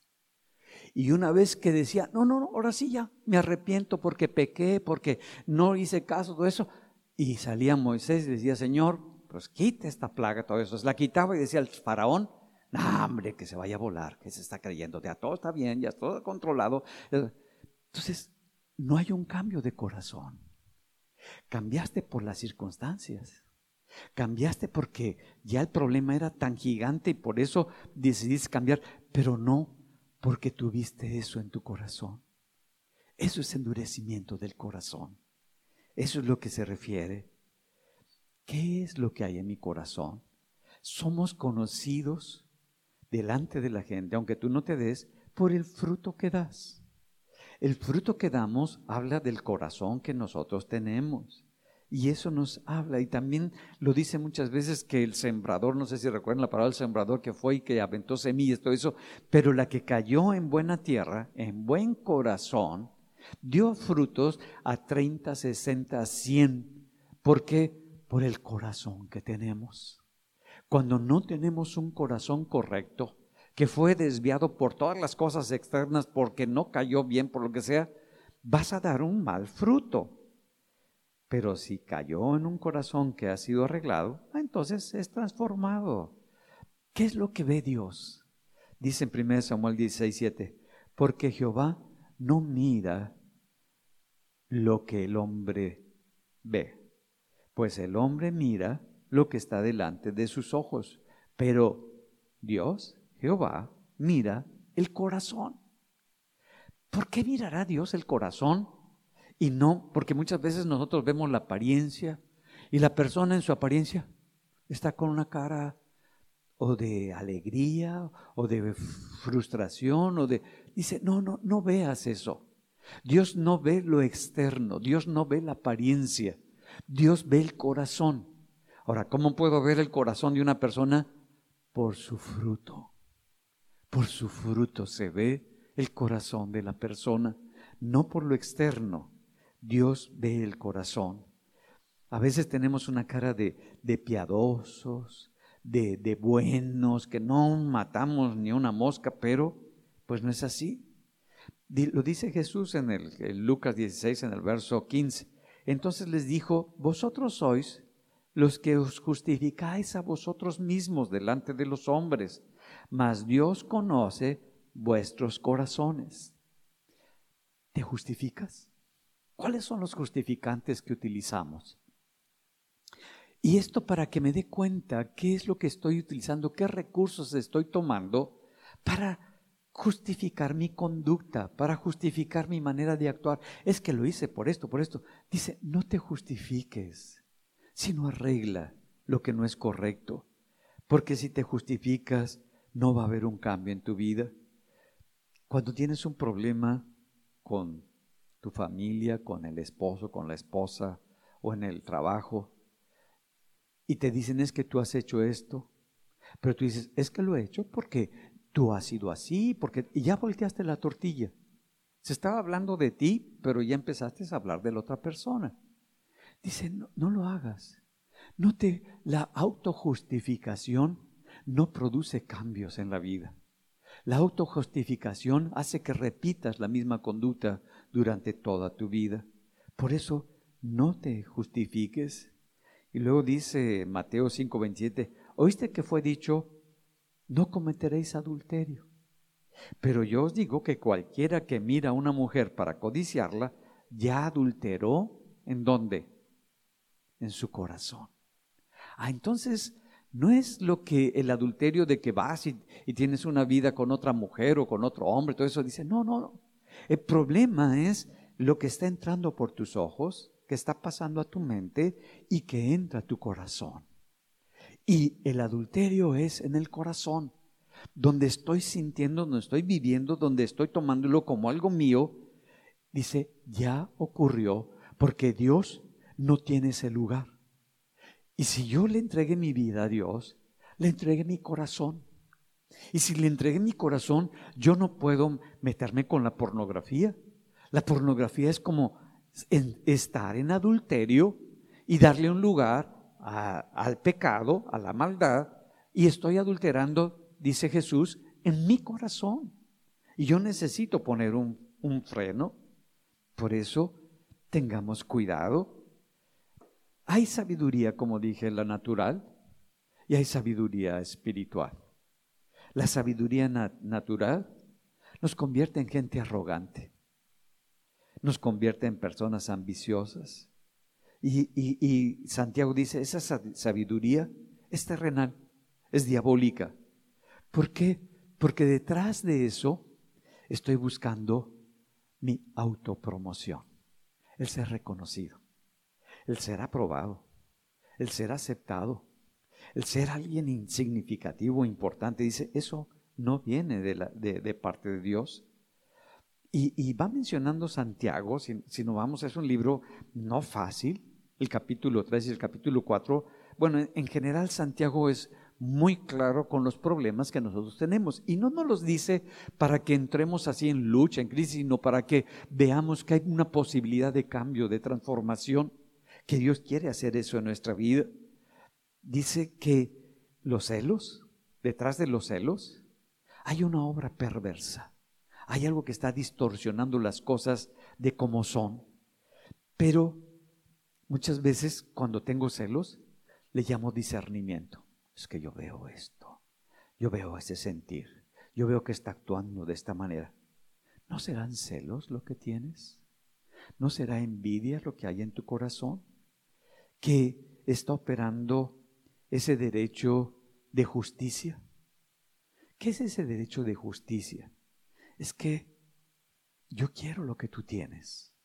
Y una vez que decía, no, no, no, ahora sí ya, me arrepiento porque pequé, porque no hice caso, todo eso. Y salía Moisés y decía, Señor, pues quite esta plaga, todo eso. La quitaba y decía el faraón, no, hombre, que se vaya a volar, que se está creyendo, ya todo está bien, ya todo controlado. Entonces, no hay un cambio de corazón. Cambiaste por las circunstancias. Cambiaste porque ya el problema era tan gigante y por eso decidiste cambiar, pero no porque tuviste eso en tu corazón. Eso es endurecimiento del corazón. Eso es lo que se refiere ¿Qué es lo que hay en mi corazón? Somos conocidos delante de la gente, aunque tú no te des, por el fruto que das. El fruto que damos habla del corazón que nosotros tenemos. Y eso nos habla. Y también lo dice muchas veces que el sembrador, no sé si recuerdan la palabra del sembrador que fue y que aventó semillas, todo eso, pero la que cayó en buena tierra, en buen corazón, dio frutos a 30, 60, 100. ¿Por qué? por el corazón que tenemos. Cuando no tenemos un corazón correcto, que fue desviado por todas las cosas externas porque no cayó bien, por lo que sea, vas a dar un mal fruto. Pero si cayó en un corazón que ha sido arreglado, ah, entonces es transformado. ¿Qué es lo que ve Dios? Dice en 1 Samuel 16, 7, porque Jehová no mira lo que el hombre ve pues el hombre mira lo que está delante de sus ojos, pero Dios, Jehová, mira el corazón. ¿Por qué mirará Dios el corazón? Y no, porque muchas veces nosotros vemos la apariencia y la persona en su apariencia está con una cara o de alegría o de frustración o de... Dice, no, no, no veas eso. Dios no ve lo externo, Dios no ve la apariencia. Dios ve el corazón. Ahora, ¿cómo puedo ver el corazón de una persona? Por su fruto. Por su fruto se ve el corazón de la persona, no por lo externo. Dios ve el corazón. A veces tenemos una cara de, de piadosos, de, de, buenos, que no matamos ni una mosca, pero pues no es así. Lo dice Jesús en el en Lucas 16, en el verso 15. Entonces les dijo, vosotros sois los que os justificáis a vosotros mismos delante de los hombres, mas Dios conoce vuestros corazones. ¿Te justificas? ¿Cuáles son los justificantes que utilizamos? Y esto para que me dé cuenta qué es lo que estoy utilizando, qué recursos estoy tomando para justificar mi conducta, para justificar mi manera de actuar. Es que lo hice por esto, por esto. Dice, no te justifiques, sino arregla lo que no es correcto. Porque si te justificas, no va a haber un cambio en tu vida. Cuando tienes un problema con tu familia, con el esposo, con la esposa o en el trabajo, y te dicen es que tú has hecho esto, Pero tú dices, es que lo he hecho porque tú has sido así, porque y ya volteaste la tortilla. Se estaba hablando de ti, pero ya empezaste a hablar de la otra persona. Dice, no, no lo hagas. No te, la autojustificación no produce cambios en la vida. La autojustificación hace que repitas la misma conducta durante toda tu vida. Por eso no te justifiques. Y luego dice Mateo 5:27, oíste que fue dicho, no cometeréis adulterio. Pero yo os digo que cualquiera que mira a una mujer para codiciarla, ya adulteró en dónde? En su corazón. Ah, entonces no es lo que el adulterio de que vas y, y, tienes una vida con otra mujer o con otro hombre, todo eso dice, no, no, no. El problema es lo que está entrando por tus ojos, que está pasando a tu mente y que entra a tu corazón. Y el adulterio es en el corazón, donde estoy sintiendo, donde estoy viviendo, donde estoy tomándolo como algo mío. Dice, ya ocurrió, porque Dios no tiene ese lugar. Y si yo le entregué mi vida a Dios, le entregué mi corazón. Y si le entregué mi corazón, yo no puedo meterme con la pornografía. La pornografía es como estar en adulterio y darle un lugar al pecado, a la maldad, y estoy adulterando, dice Jesús, en mi corazón. Y yo necesito poner un, un freno. Por eso, tengamos cuidado hay sabiduría, como dije, la natural y hay sabiduría espiritual. La sabiduría natural nos convierte en gente arrogante, nos convierte en personas ambiciosas. Y, y Santiago dice, esa sabiduría es terrenal, es diabólica. ¿Por qué? Porque detrás de eso estoy buscando mi autopromoción, el ser reconocido el ser aprobado, el ser aceptado, el ser alguien insignificativo, importante. Dice, eso no viene de, parte de Dios. Y, va mencionando Santiago, si, no vamos, es un libro no fácil, el capítulo 3 y el capítulo 4. Bueno, en general Santiago es muy claro con los problemas que nosotros tenemos. Y no nos los dice para que entremos así en lucha, en crisis, sino para que veamos que hay una posibilidad de cambio, de transformación que Dios quiere hacer eso en nuestra vida. Dice que los celos, detrás de los celos, hay una obra perversa. Hay algo que está distorsionando las cosas de cómo son. Pero muchas veces cuando tengo celos, le llamo discernimiento. Es que yo veo esto, yo veo ese sentir, yo veo que está actuando de esta manera. ¿No serán celos lo que tienes? ¿No será envidia lo que hay en tu corazón? que está operando ese derecho de justicia. ¿Qué es ese derecho de justicia? Es que yo quiero lo que tú tienes.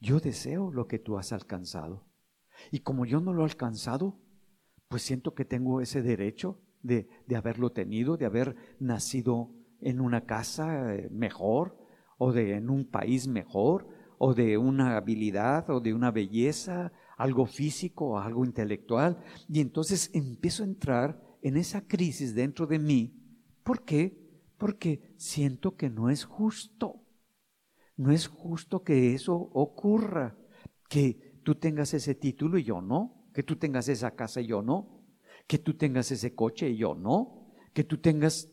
Yo deseo lo que tú has alcanzado. Y como yo no lo he alcanzado, pues siento que tengo ese derecho de, de haberlo tenido, de haber nacido en una casa eh, mejor, o de en un país mejor, o de una habilidad, o de una belleza, algo físico, algo intelectual, y entonces empiezo a entrar en esa crisis dentro de mí. ¿Por qué? Porque siento que no es justo. No es justo que eso ocurra, que tú tengas ese título y yo no, que tú tengas esa casa y yo no, que tú tengas ese coche y yo no, que tú tengas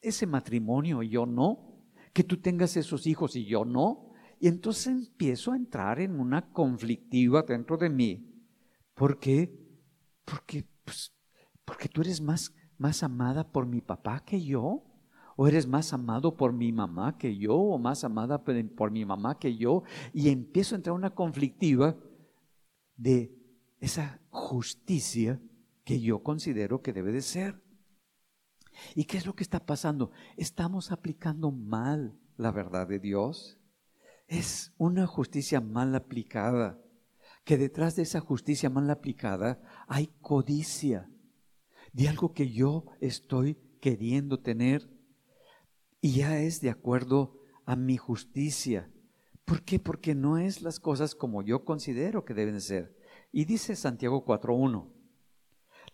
ese matrimonio y yo no, que tú tengas esos hijos y yo no, y entonces empiezo a entrar en una conflictiva dentro de mí. ¿Por qué? Porque, pues, porque tú eres más, más amada por mi papá que yo. ¿O eres más amado por mi mamá que yo? ¿O más amada por mi mamá que yo? Y empiezo a entrar en una conflictiva de esa justicia que yo considero que debe de ser. ¿Y qué es lo que está pasando? Estamos aplicando mal la verdad de Dios. Es una justicia mal aplicada, que detrás de esa justicia mal aplicada hay codicia de algo que yo estoy queriendo tener y ya es de acuerdo a mi justicia. ¿Por qué? Porque no es las cosas como yo considero que deben ser. Y dice Santiago 4.1,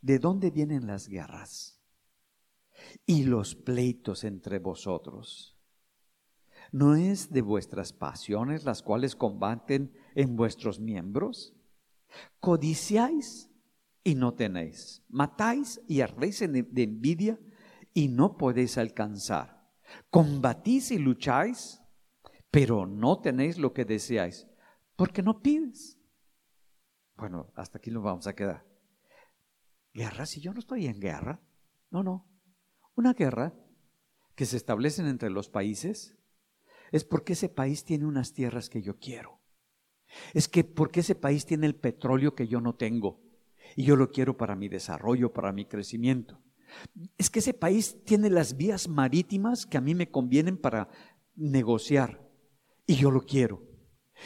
¿de dónde vienen las guerras? y los pleitos entre vosotros? ¿No es de vuestras pasiones las cuales combaten en vuestros miembros? Codiciáis y no tenéis, matáis y ardéis de envidia y no podéis alcanzar. Combatís y lucháis, pero no tenéis lo que deseáis, porque no pides. Bueno, hasta aquí nos vamos a quedar. Guerra, si yo no estoy en guerra. No, no. Una guerra que se establece entre los países es porque ese país tiene unas tierras que yo quiero. Es que porque ese país tiene el petróleo que yo no tengo y yo lo quiero para mi desarrollo, para mi crecimiento. Es que ese país tiene las vías marítimas que a mí me convienen para negociar y yo lo quiero.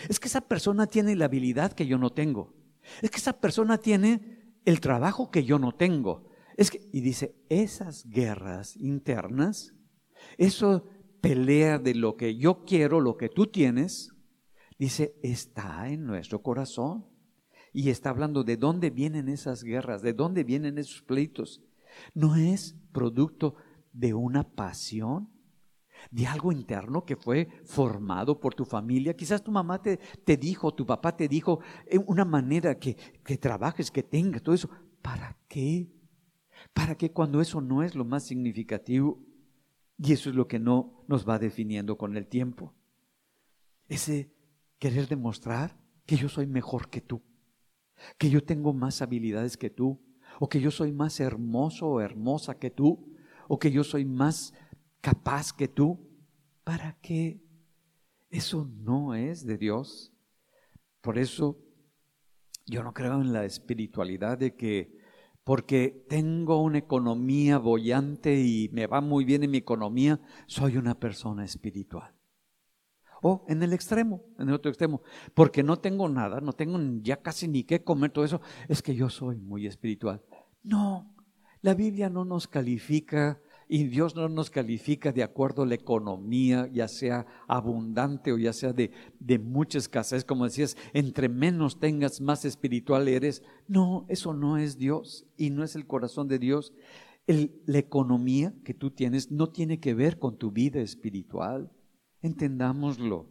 Es que esa persona tiene la habilidad que yo no tengo. Es que esa persona tiene el trabajo que yo no tengo. Es que, y dice, esas guerras internas, eso pelea de lo que yo quiero, lo que tú tienes, dice, está en nuestro corazón. Y está hablando de dónde vienen esas guerras, de dónde vienen esos pleitos. No es producto de una pasión, de algo interno que fue formado por tu familia. Quizás tu mamá te, te dijo, tu papá te dijo, eh, una manera que, que trabajes, que tengas, todo eso. ¿Para qué? ¿Para qué cuando eso no es lo más significativo? Y eso es lo que no nos va definiendo con el tiempo. Ese querer demostrar que yo soy mejor que tú, que yo tengo más habilidades que tú, o que yo soy más hermoso o hermosa que tú, o que yo soy más capaz que tú. ¿Para qué? Eso no es de Dios. Por eso yo no creo en la espiritualidad de que porque tengo una economía bollante y me va muy bien en mi economía, soy una persona espiritual. O en el extremo, en el otro extremo, porque no tengo nada, no tengo ya casi ni qué comer, todo eso, es que yo soy muy espiritual. No, la Biblia no nos califica y Dios no nos califica de acuerdo a la economía, ya sea abundante o ya sea de, de mucha escasez, como decías, entre menos tengas, más espiritual eres. No, eso no es Dios y no es el corazón de Dios. la economía que tú tienes no tiene que ver con tu vida espiritual. Entendámoslo.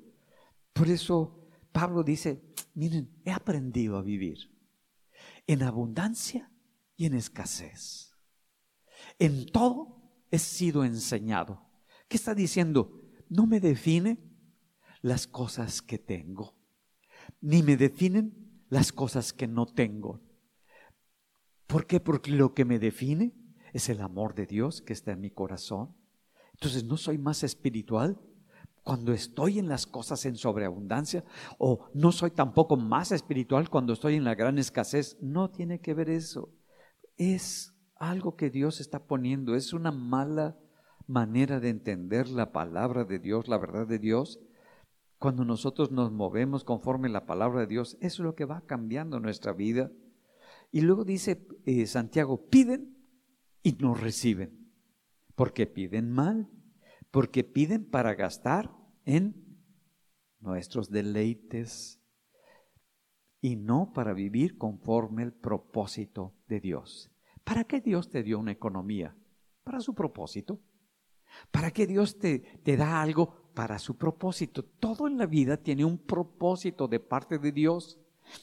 Por eso Pablo dice, miren, he aprendido a vivir en abundancia y en escasez. En todo he sido enseñado. ¿Qué está diciendo? No me define las cosas que tengo, ni me definen las cosas que no tengo. ¿Por qué? Porque lo que me define es el amor de Dios que está en mi corazón. Entonces no soy más espiritual cuando estoy en las cosas en sobreabundancia o no soy tampoco más espiritual cuando estoy en la gran escasez. No tiene que ver eso. Es algo que Dios está poniendo, es una mala manera de entender la palabra de Dios, la verdad de Dios. Cuando nosotros nos movemos conforme la palabra de Dios, es lo que va cambiando nuestra vida. Y luego dice eh, Santiago, piden y no reciben, porque piden mal, porque piden para gastar en nuestros deleites y no para vivir conforme el propósito de Dios. ¿Para qué Dios te dio una economía? Para su propósito. ¿Para qué Dios te, te da algo? Para su propósito. Todo en la vida tiene un propósito de parte de Dios.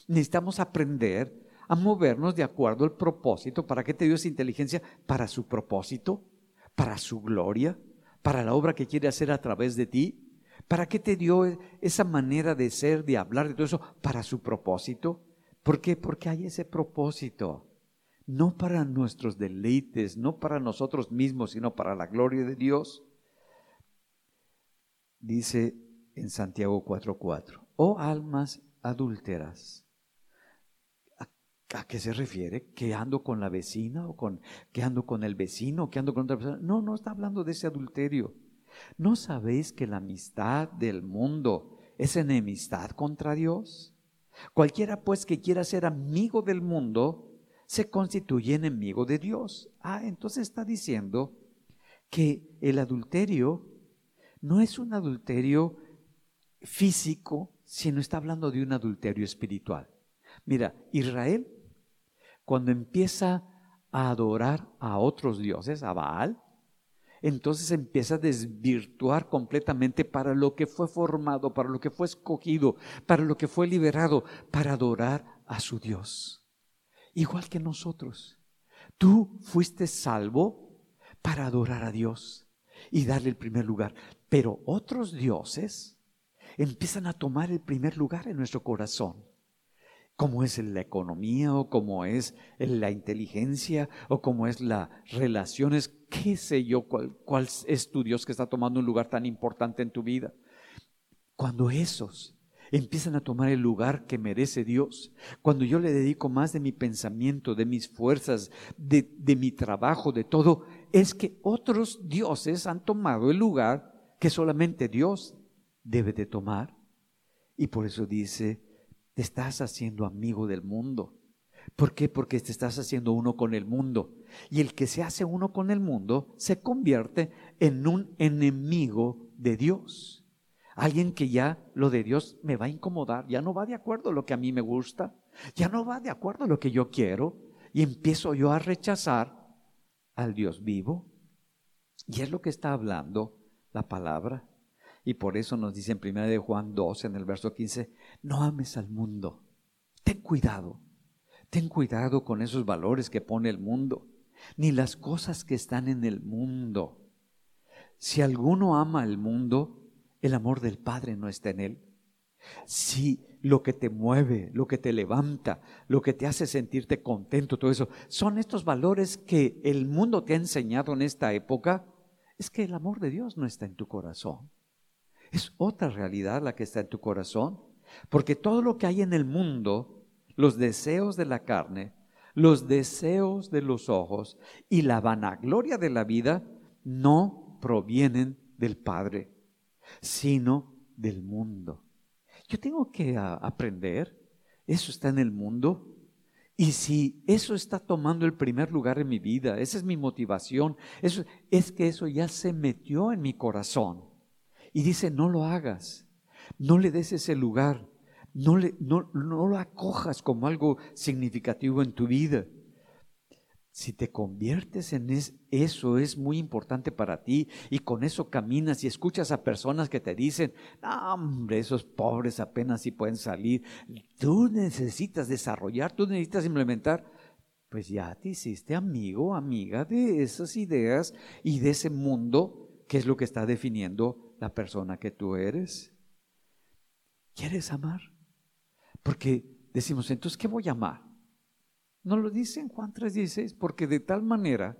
Necesitamos aprender a movernos de acuerdo al propósito. ¿Para qué te dio esa inteligencia? Para su propósito, para su gloria, para la obra que quiere hacer a través de ti. ¿Para qué te dio esa manera de ser, de hablar, de todo eso? Para su propósito. ¿Por qué? Porque hay ese propósito no para nuestros deleites, no para nosotros mismos, sino para la gloria de Dios. Dice en Santiago 4:4, oh almas adúlteras. ¿A, qué se refiere? ¿Que ando con la vecina o con que ando con el vecino que ando con otra persona? No, no está hablando de ese adulterio. ¿No sabéis que la amistad del mundo es enemistad contra Dios? Cualquiera pues que quiera ser amigo del mundo se constituye enemigo de Dios. Ah, entonces está diciendo que el adulterio no es un adulterio físico, sino está hablando de un adulterio espiritual. Mira, Israel, cuando empieza a adorar a otros dioses, a Baal, entonces empieza a desvirtuar completamente para lo que fue formado, para lo que fue escogido, para lo que fue liberado, para adorar a su Dios. Igual que nosotros. Tú fuiste salvo para adorar a Dios y darle el primer lugar. Pero otros dioses empiezan a tomar el primer lugar en nuestro corazón como es la economía o como es la inteligencia o como es las relaciones, qué sé yo, cuál, cuál es tu Dios que está tomando un lugar tan importante en tu vida. Cuando esos empiezan a tomar el lugar que merece Dios, cuando yo le dedico más de mi pensamiento, de mis fuerzas, de, de mi trabajo, de todo, es que otros dioses han tomado el lugar que solamente Dios debe de tomar. Y por eso dice, te estás haciendo amigo del mundo. ¿Por qué? Porque te estás haciendo uno con el mundo. Y el que se hace uno con el mundo se convierte en un enemigo de Dios. Alguien que ya lo de Dios me va a incomodar, ya no va de acuerdo a lo que a mí me gusta, ya no va de acuerdo a lo que yo quiero, y empiezo yo a rechazar al Dios vivo. Y es lo que está hablando la palabra. Y por eso nos dice en 1 de Juan 2, en el verso 15, no ames al mundo. Ten cuidado. Ten cuidado con esos valores que pone el mundo, ni las cosas que están en el mundo. Si alguno ama al mundo, el amor del Padre no está en él. Si lo que te mueve, lo que te levanta, lo que te hace sentirte contento, todo eso, son estos valores que el mundo te ha enseñado en esta época, es que el amor de Dios no está en tu corazón. Es otra realidad la que está en tu corazón. Porque todo lo que hay en el mundo, los deseos de la carne, los deseos de los ojos y la vanagloria de la vida, no provienen del Padre, sino del mundo. Yo tengo que aprender, eso está en el mundo, y si eso está tomando el primer lugar en mi vida, esa es mi motivación, eso, es que eso ya se metió en mi corazón. Y dice, no lo hagas, no le des ese lugar, no, le, no, no lo acojas como algo significativo en tu vida. Si te conviertes en eso, es muy importante para ti y con eso caminas y escuchas a personas que te dicen, hombre, esos pobres apenas si pueden salir. Tú necesitas desarrollar, tú necesitas implementar. Pues ya te hiciste amigo, amiga de esas ideas y de ese mundo que es lo que está definiendo la persona que tú eres? ¿Quieres amar? Porque decimos, entonces, ¿qué voy a amar? No lo dice en Juan 3:16, porque de tal manera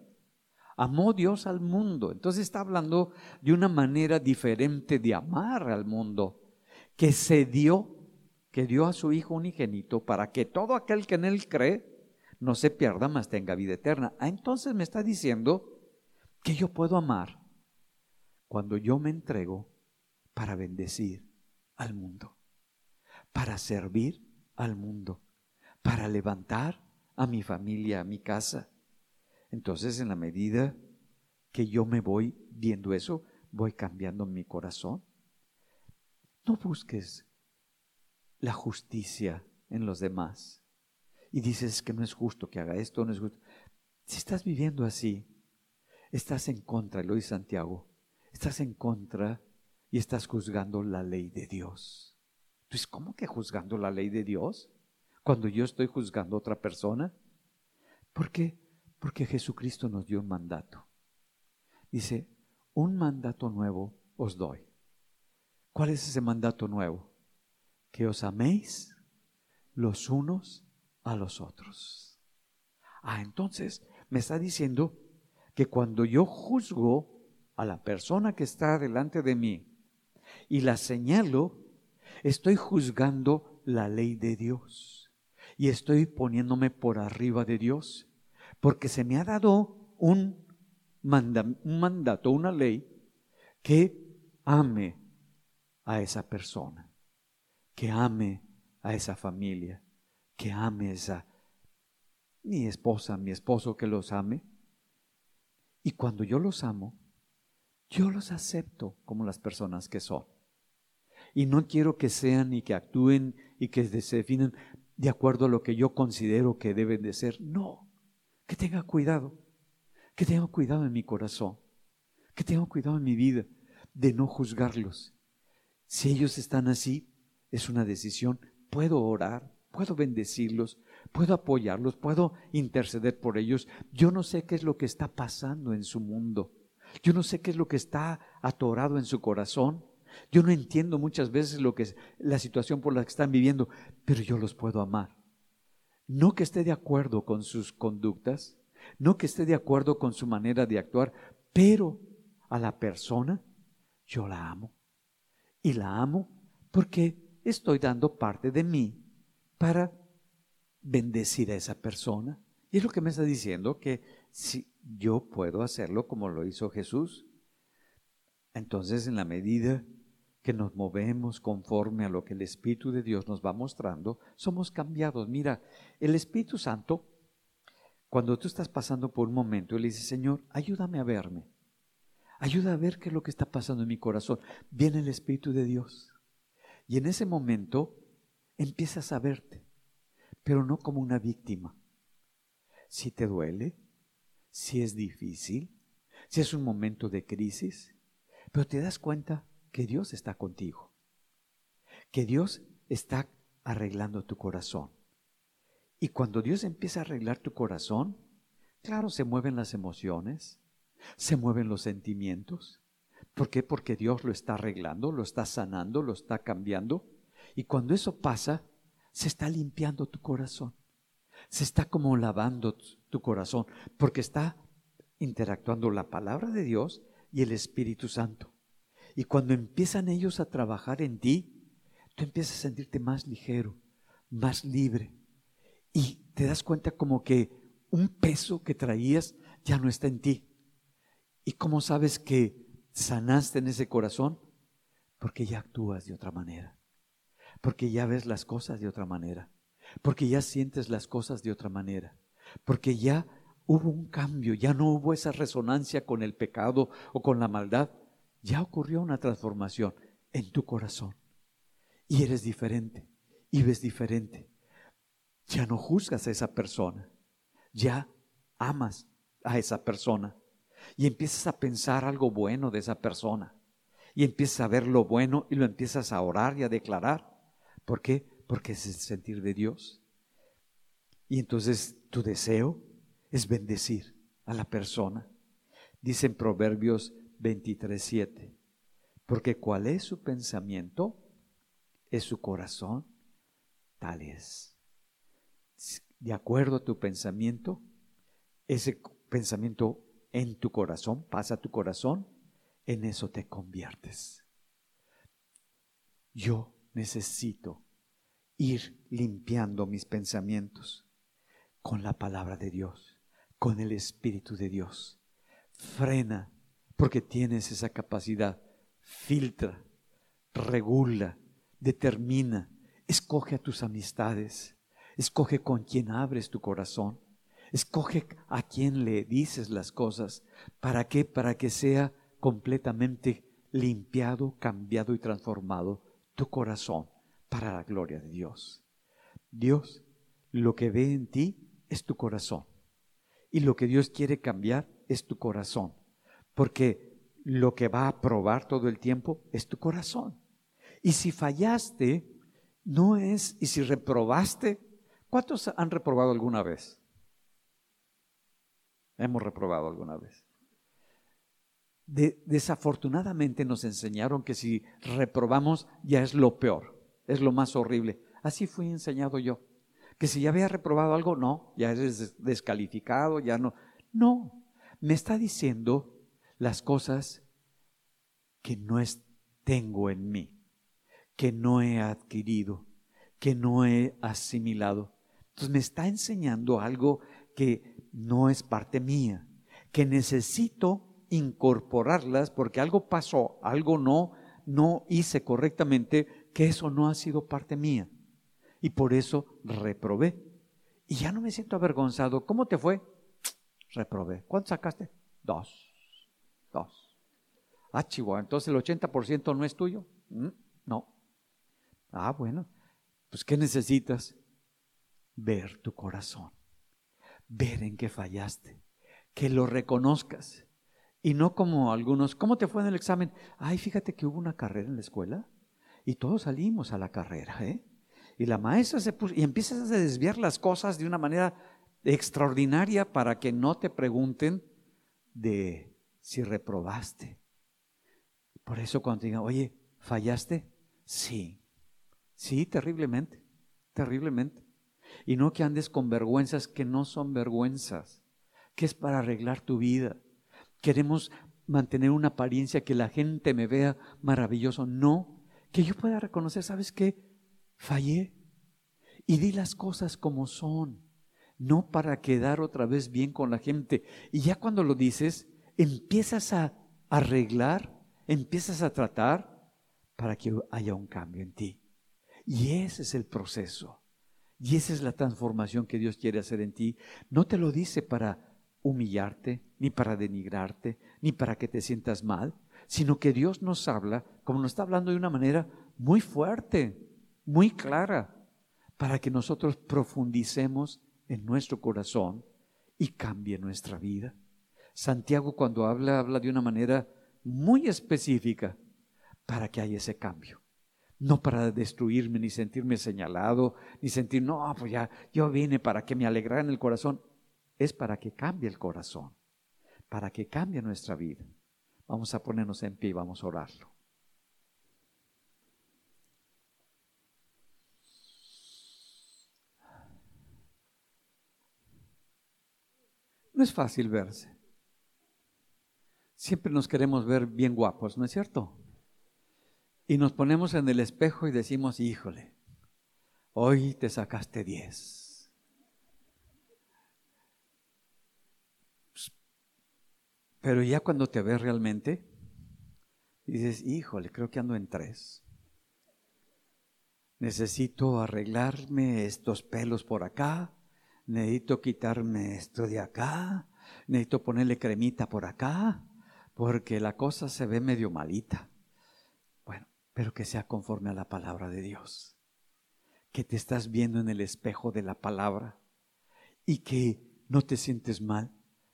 amó Dios al mundo. Entonces está hablando de una manera diferente de amar al mundo, que se dio, que dio a su Hijo unigénito para que todo aquel que en Él cree no se pierda, mas tenga vida eterna. Ah, entonces me está diciendo que yo puedo amar cuando yo me entrego para bendecir al mundo, para servir al mundo, para levantar a mi familia, a mi casa. Entonces, en la medida que yo me voy viendo eso, voy cambiando mi corazón. No busques la justicia en los demás y dices que no es justo que haga esto, no es justo. Si estás viviendo así, estás en contra, lo dice Santiago, estás en contra y estás juzgando la ley de Dios. Entonces, ¿cómo que juzgando la ley de Dios? Cuando yo estoy juzgando a otra persona. ¿Por qué? Porque Jesucristo nos dio un mandato. Dice, un mandato nuevo os doy. ¿Cuál es ese mandato nuevo? Que os améis los unos a los otros. Ah, entonces me está diciendo que cuando yo juzgo a la persona que está delante de mí y la señalo, estoy juzgando la ley de Dios y estoy poniéndome por arriba de Dios, porque se me ha dado un, un mandato, una ley que ame a esa persona, que ame a esa familia, que ame a esa mi esposa, mi esposo, que los ame. Y cuando yo los amo, yo los acepto como las personas que son. Y no quiero que sean y que actúen y que se definen de acuerdo a lo que yo considero que deben de ser. No, que tenga cuidado, que tenga cuidado en mi corazón, que tengo cuidado en mi vida de no juzgarlos. Si ellos están así, es una decisión. Puedo orar, puedo bendecirlos, puedo apoyarlos, puedo interceder por ellos. Yo no sé qué es lo que está pasando en su mundo. Yo no sé qué es lo que está atorado en su corazón. Yo no entiendo muchas veces lo que es la situación por la que están viviendo, pero yo los puedo amar. No que esté de acuerdo con sus conductas, no que esté de acuerdo con su manera de actuar, pero a la persona yo la amo. Y la amo porque estoy dando parte de mí para bendecir a esa persona. Y es lo que me está diciendo que si yo puedo hacerlo como lo hizo Jesús, entonces en la medida que nos movemos conforme a lo que el Espíritu de Dios nos va mostrando, somos cambiados. Mira, el Espíritu Santo, cuando tú estás pasando por un momento, le dice, Señor, ayúdame a verme. Ayuda a ver qué es lo que está pasando en mi corazón. Viene el Espíritu de Dios. Y en ese momento empiezas a verte, pero no como una víctima. Si te duele, si es difícil, si es un momento de crisis, pero te das cuenta que Dios está contigo, que Dios está arreglando tu corazón. Y cuando Dios empieza a arreglar tu corazón, claro, se mueven las emociones, se mueven los sentimientos. ¿Por qué? Porque Dios lo está arreglando, lo está sanando, lo está cambiando. Y cuando eso pasa, se está limpiando tu corazón. Se está como lavando tu corazón, porque está interactuando la palabra de Dios y el Espíritu Santo. Y cuando empiezan ellos a trabajar en ti, tú empiezas a sentirte más ligero, más libre. Y te das cuenta como que un peso que traías ya no está en ti. ¿Y cómo sabes que sanaste en ese corazón? Porque ya actúas de otra manera. Porque ya ves las cosas de otra manera. Porque ya sientes las cosas de otra manera. Porque ya hubo un cambio, ya no hubo esa resonancia con el pecado o con la maldad, ya ocurrió una transformación en tu corazón. Y eres diferente, y ves diferente. Ya no juzgas a esa persona, ya amas a esa persona. Y empiezas a pensar algo bueno de esa persona. Y empiezas a ver lo bueno y lo empiezas a orar y a declarar. ¿Por qué? Porque es el sentir de Dios. Y entonces tu deseo es bendecir a la persona. Dice en Proverbios 23:7. Porque cuál es su pensamiento, es su corazón, tal es. De acuerdo a tu pensamiento, ese pensamiento en tu corazón, pasa a tu corazón, en eso te conviertes. Yo necesito ir limpiando mis pensamientos con la palabra de Dios, con el Espíritu de Dios. Frena porque tienes esa capacidad. Filtra, regula, determina, escoge a tus amistades, escoge con quién abres tu corazón, escoge a quién le dices las cosas. ¿Para qué? Para que sea completamente limpiado, cambiado y transformado tu corazón para la gloria de Dios. Dios lo que ve en ti es tu corazón. Y lo que Dios quiere cambiar es tu corazón porque lo que va a probar todo el tiempo es tu corazón. Y si fallaste, no es, y si reprobaste, ¿cuántos han reprobado alguna vez? Hemos reprobado alguna vez. desafortunadamente nos enseñaron que si reprobamos ya es lo peor, es lo más horrible. Así fui enseñado yo. Que si ya había reprobado algo, no, ya eres descalificado, ya no. No, me está diciendo las cosas que no tengo en mí, que no he adquirido, que no he asimilado. Entonces me está enseñando algo que no es parte mía, que necesito incorporarlas porque algo pasó, algo no, no hice correctamente, que eso no ha sido parte mía. Y por eso reprobé. Y ya no me siento avergonzado. ¿Cómo te fue? Reprobé. ¿Cuánto sacaste? Dos. Ah, Chihuahua, entonces el 80% no es tuyo. Mm, no. Ah, bueno. Pues ¿qué necesitas? Ver tu corazón. Ver en qué fallaste. Que lo reconozcas. Y no como algunos, ¿cómo te fue en el examen? Ay, fíjate que hubo una carrera en la escuela y todos salimos a la carrera, ¿eh? Y la maestra se puso, y empiezas a desviar las cosas de una manera extraordinaria para que no te pregunten de si reprobaste. Por eso cuando te digan, oye, ¿fallaste? Sí, sí, terriblemente, terriblemente. Y no que andes con vergüenzas que no son vergüenzas, que es para arreglar tu vida. Queremos mantener una apariencia que la gente me vea maravilloso. No, que yo pueda reconocer, ¿sabes qué? Fallé. Y di las cosas como son, no para quedar otra vez bien con la gente. Y ya cuando lo dices, empiezas a arreglar, empiezas a tratar para que haya un cambio en ti. Y ese es el proceso. Y esa es la transformación que Dios quiere hacer en ti. No te lo dice para humillarte, ni para denigrarte, ni para que te sientas mal, sino que Dios nos habla, como nos está hablando de una manera muy fuerte, muy clara, para que nosotros profundicemos en nuestro corazón y cambie nuestra vida. Santiago cuando habla, habla de una manera muy específica para que haya ese cambio no para destruirme, ni sentirme señalado, ni sentir, no, pues ya, yo vine para que me alegrara en el corazón. Es para que cambie el corazón, para que cambie nuestra vida. Vamos a ponernos en pie y vamos a orarlo. No es fácil verse. Siempre nos queremos ver bien guapos, ¿no es cierto? Y nos ponemos en el espejo y decimos, híjole, hoy te sacaste 10. Pero ya cuando te ves realmente, dices, híjole, creo que ando en tres. Necesito arreglarme estos pelos por acá, necesito quitarme esto de acá, necesito ponerle cremita por acá, porque la cosa se ve medio malita pero que sea conforme a la palabra de Dios. Que te estás viendo en el espejo de la palabra y que no te sientes mal,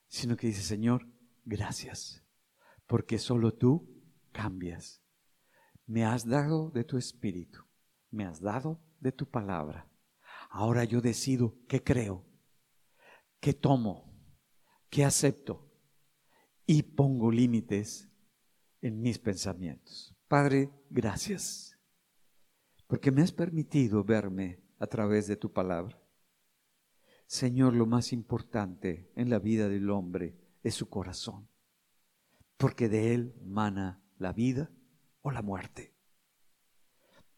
sino que dices, Señor, gracias, porque solo tú cambias. Me has dado de tu espíritu, me has dado de tu palabra. Ahora yo decido qué creo, qué tomo, qué acepto y pongo límites en mis pensamientos. Padre, gracias, porque me has permitido verme a través de tu palabra. Señor, lo más importante en la vida del hombre es su corazón, porque de él mana la vida o la muerte.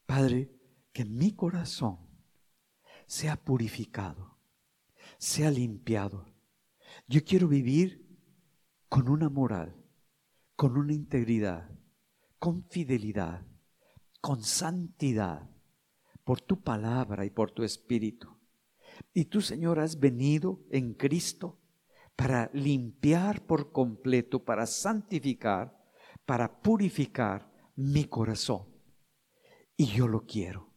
Padre, que mi corazón sea purificado, sea limpiado. Yo quiero vivir con una moral, con una integridad, con fidelidad, con santidad, por tu palabra y por tu espíritu. Y tú, Señor, has venido en Cristo para limpiar por completo, para santificar, para purificar mi corazón. Y yo lo quiero,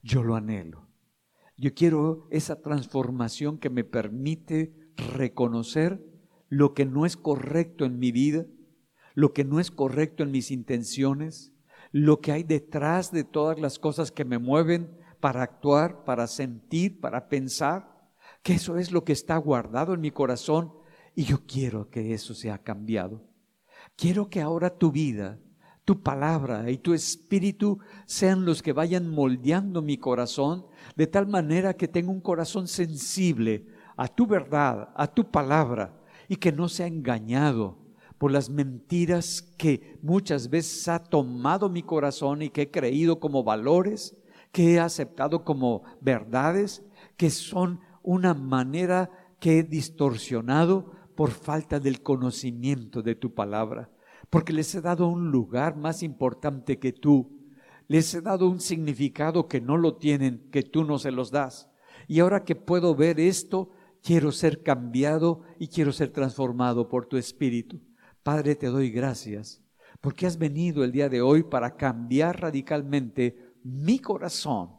yo lo anhelo. Yo quiero esa transformación que me permite reconocer lo que no es correcto en mi vida lo que no es correcto en mis intenciones, lo que hay detrás de todas las cosas que me mueven para actuar, para sentir, para pensar, que eso es lo que está guardado en mi corazón y yo quiero que eso sea cambiado. Quiero que ahora tu vida, tu palabra y tu espíritu sean los que vayan moldeando mi corazón de tal manera que tenga un corazón sensible a tu verdad, a tu palabra y que no sea engañado por las mentiras que muchas veces ha tomado mi corazón y que he creído como valores, que he aceptado como verdades, que son una manera que he distorsionado por falta del conocimiento de tu palabra, porque les he dado un lugar más importante que tú, les he dado un significado que no lo tienen, que tú no se los das. Y ahora que puedo ver esto, quiero ser cambiado y quiero ser transformado por tu espíritu. Padre, te doy gracias porque has venido el día de hoy para cambiar radicalmente mi corazón.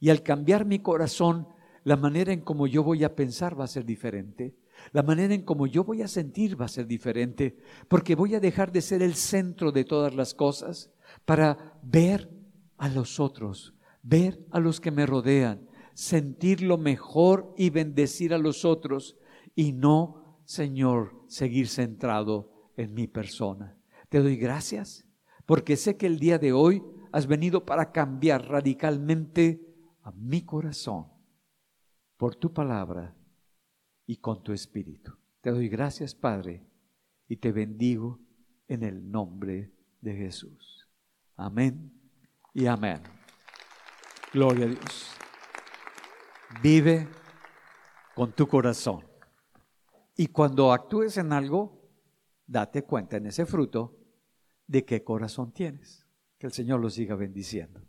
Y al cambiar mi corazón, la manera en como yo voy a pensar va a ser diferente. La manera en como yo voy a sentir va a ser diferente, porque voy a dejar de ser el centro de todas las cosas para ver a los otros, ver a los que me rodean, sentir lo mejor y bendecir a los otros y no, Señor, seguir centrado en mi persona. Te doy gracias porque sé que el día de hoy has venido para cambiar radicalmente a mi corazón por tu palabra y con tu espíritu. Te doy gracias, Padre, y te bendigo en el nombre de Jesús. Amén y amén. Gloria a Dios. Vive con tu corazón. Y cuando actúes en algo, date cuenta en ese fruto de qué corazón tienes. Que el Señor lo siga bendiciendo.